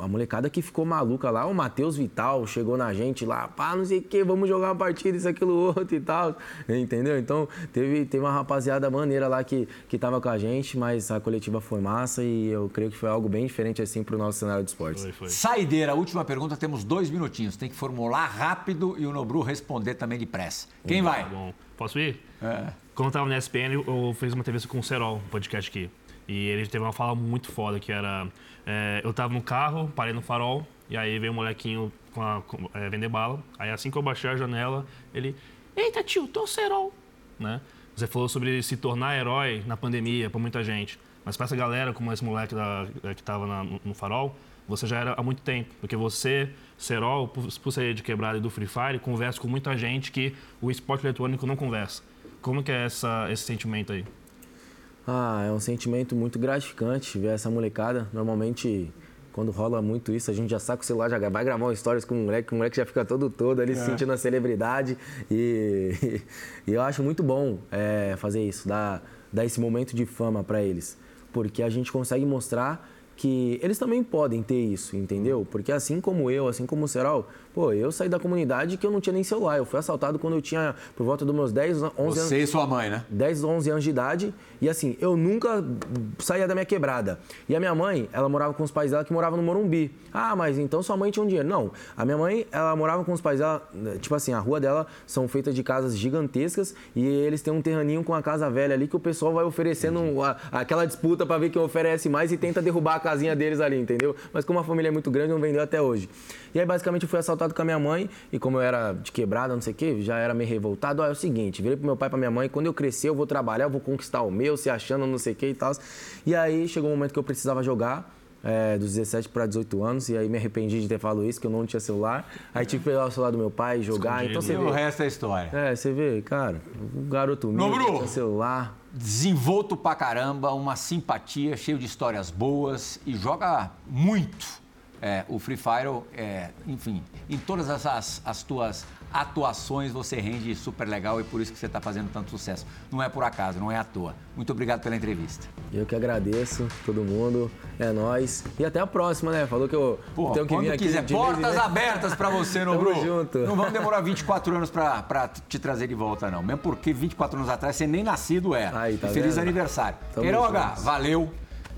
a molecada que ficou maluca lá, o Matheus Vital chegou na gente lá, pá, não sei o que, vamos jogar uma partida, isso, aquilo, outro e tal. Entendeu? Então, teve, teve uma rapaziada maneira lá que, que tava com a gente, mas a coletiva foi massa e eu creio que foi algo bem diferente assim pro nosso cenário de esportes. Foi, foi. Saideira, última pergunta, temos dois minutinhos. Tem que formular rápido e o Nobru responder também depressa. Quem vai? Tá bom. Posso ir? É. Quando eu tava na ESPN, eu fiz uma entrevista com o Serol, um podcast aqui. E ele teve uma fala muito foda, que era... é, eu tava no carro, parei no farol, e aí veio um molequinho com a, com, é, vender bala. Aí assim que eu baixei a janela, ele... Eita, tio, tô Serol. Né? Você falou sobre se tornar herói na pandemia pra muita gente. Mas pra essa galera, como esse moleque da, é, que tava na- no, no farol, você já era há muito tempo. Porque você, Serol, por, por ser de quebrada e do Free Fire, conversa com muita gente que o esporte eletrônico não conversa. Como que é essa, esse sentimento aí? Ah, é um sentimento muito gratificante ver essa molecada. Normalmente, quando rola muito isso, a gente já saca o celular, já vai gravar um stories com o moleque, o moleque já fica todo todo ali se sentindo a celebridade. E, e eu acho muito bom é, fazer isso, dar, dar esse momento de fama para eles. Porque a gente consegue mostrar que eles também podem ter isso, entendeu? Porque assim como eu, assim como o Serol, pô, eu saí da comunidade que eu não tinha nem celular. Eu fui assaltado quando eu tinha por volta dos meus 10, 11 anos. Você e sua mãe, né? 10, 11 anos de idade. E assim, eu nunca saía da minha quebrada. E a minha mãe, ela morava com os pais dela que moravam no Morumbi. Ah, mas então sua mãe tinha um dinheiro. Não, a minha mãe, ela morava com os pais dela, tipo assim, a rua dela são feitas de casas gigantescas e eles têm um terraninho com a casa velha ali que o pessoal vai oferecendo a- aquela disputa pra ver quem oferece mais e tenta derrubar a casinha deles ali, entendeu? Mas como a família é muito grande, não vendeu até hoje. E aí, basicamente, eu fui assaltado com a minha mãe e como eu era de quebrada, não sei o quê, já era meio revoltado. Ó, é o seguinte, virei pro meu pai e pra minha mãe, quando eu crescer, eu vou trabalhar, eu vou conquistar o meu, se achando não sei o quê e tal. E aí, chegou um momento que eu precisava jogar, é, dos 17 para 18 anos, e aí me arrependi de ter falado isso, que eu não tinha celular. Aí tive que pegar o celular do meu pai e jogar. Então E você o vê. resto é história. É, você vê, cara, um garoto humilde, não tinha celular. Desenvolto pra caramba, uma simpatia, cheio de histórias boas e joga muito. É, o Free Fire, é, enfim, em todas as, as, as tuas atuações você rende super legal e por isso que você está fazendo tanto sucesso. Não é por acaso, não é à toa. Muito obrigado pela entrevista. Eu que agradeço todo mundo, é nóis. E até a próxima, né? Falou que eu Pô, tenho que quando vir aqui quiser, vez portas vez. abertas pra você, Tamo Nobru. junto. Não vamos demorar 24 anos pra, pra te trazer de volta, não. Mesmo porque 24 anos atrás você nem nascido era. Aí, tá E feliz vendo? aniversário. Tamo Queiroga, valeu.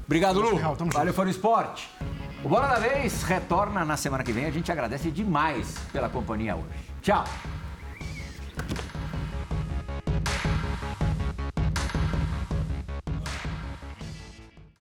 Obrigado, Lu. Tamo Valeu, foi no esporte. O Bola da Vez retorna na semana que vem. A gente agradece demais pela companhia hoje. Tchau.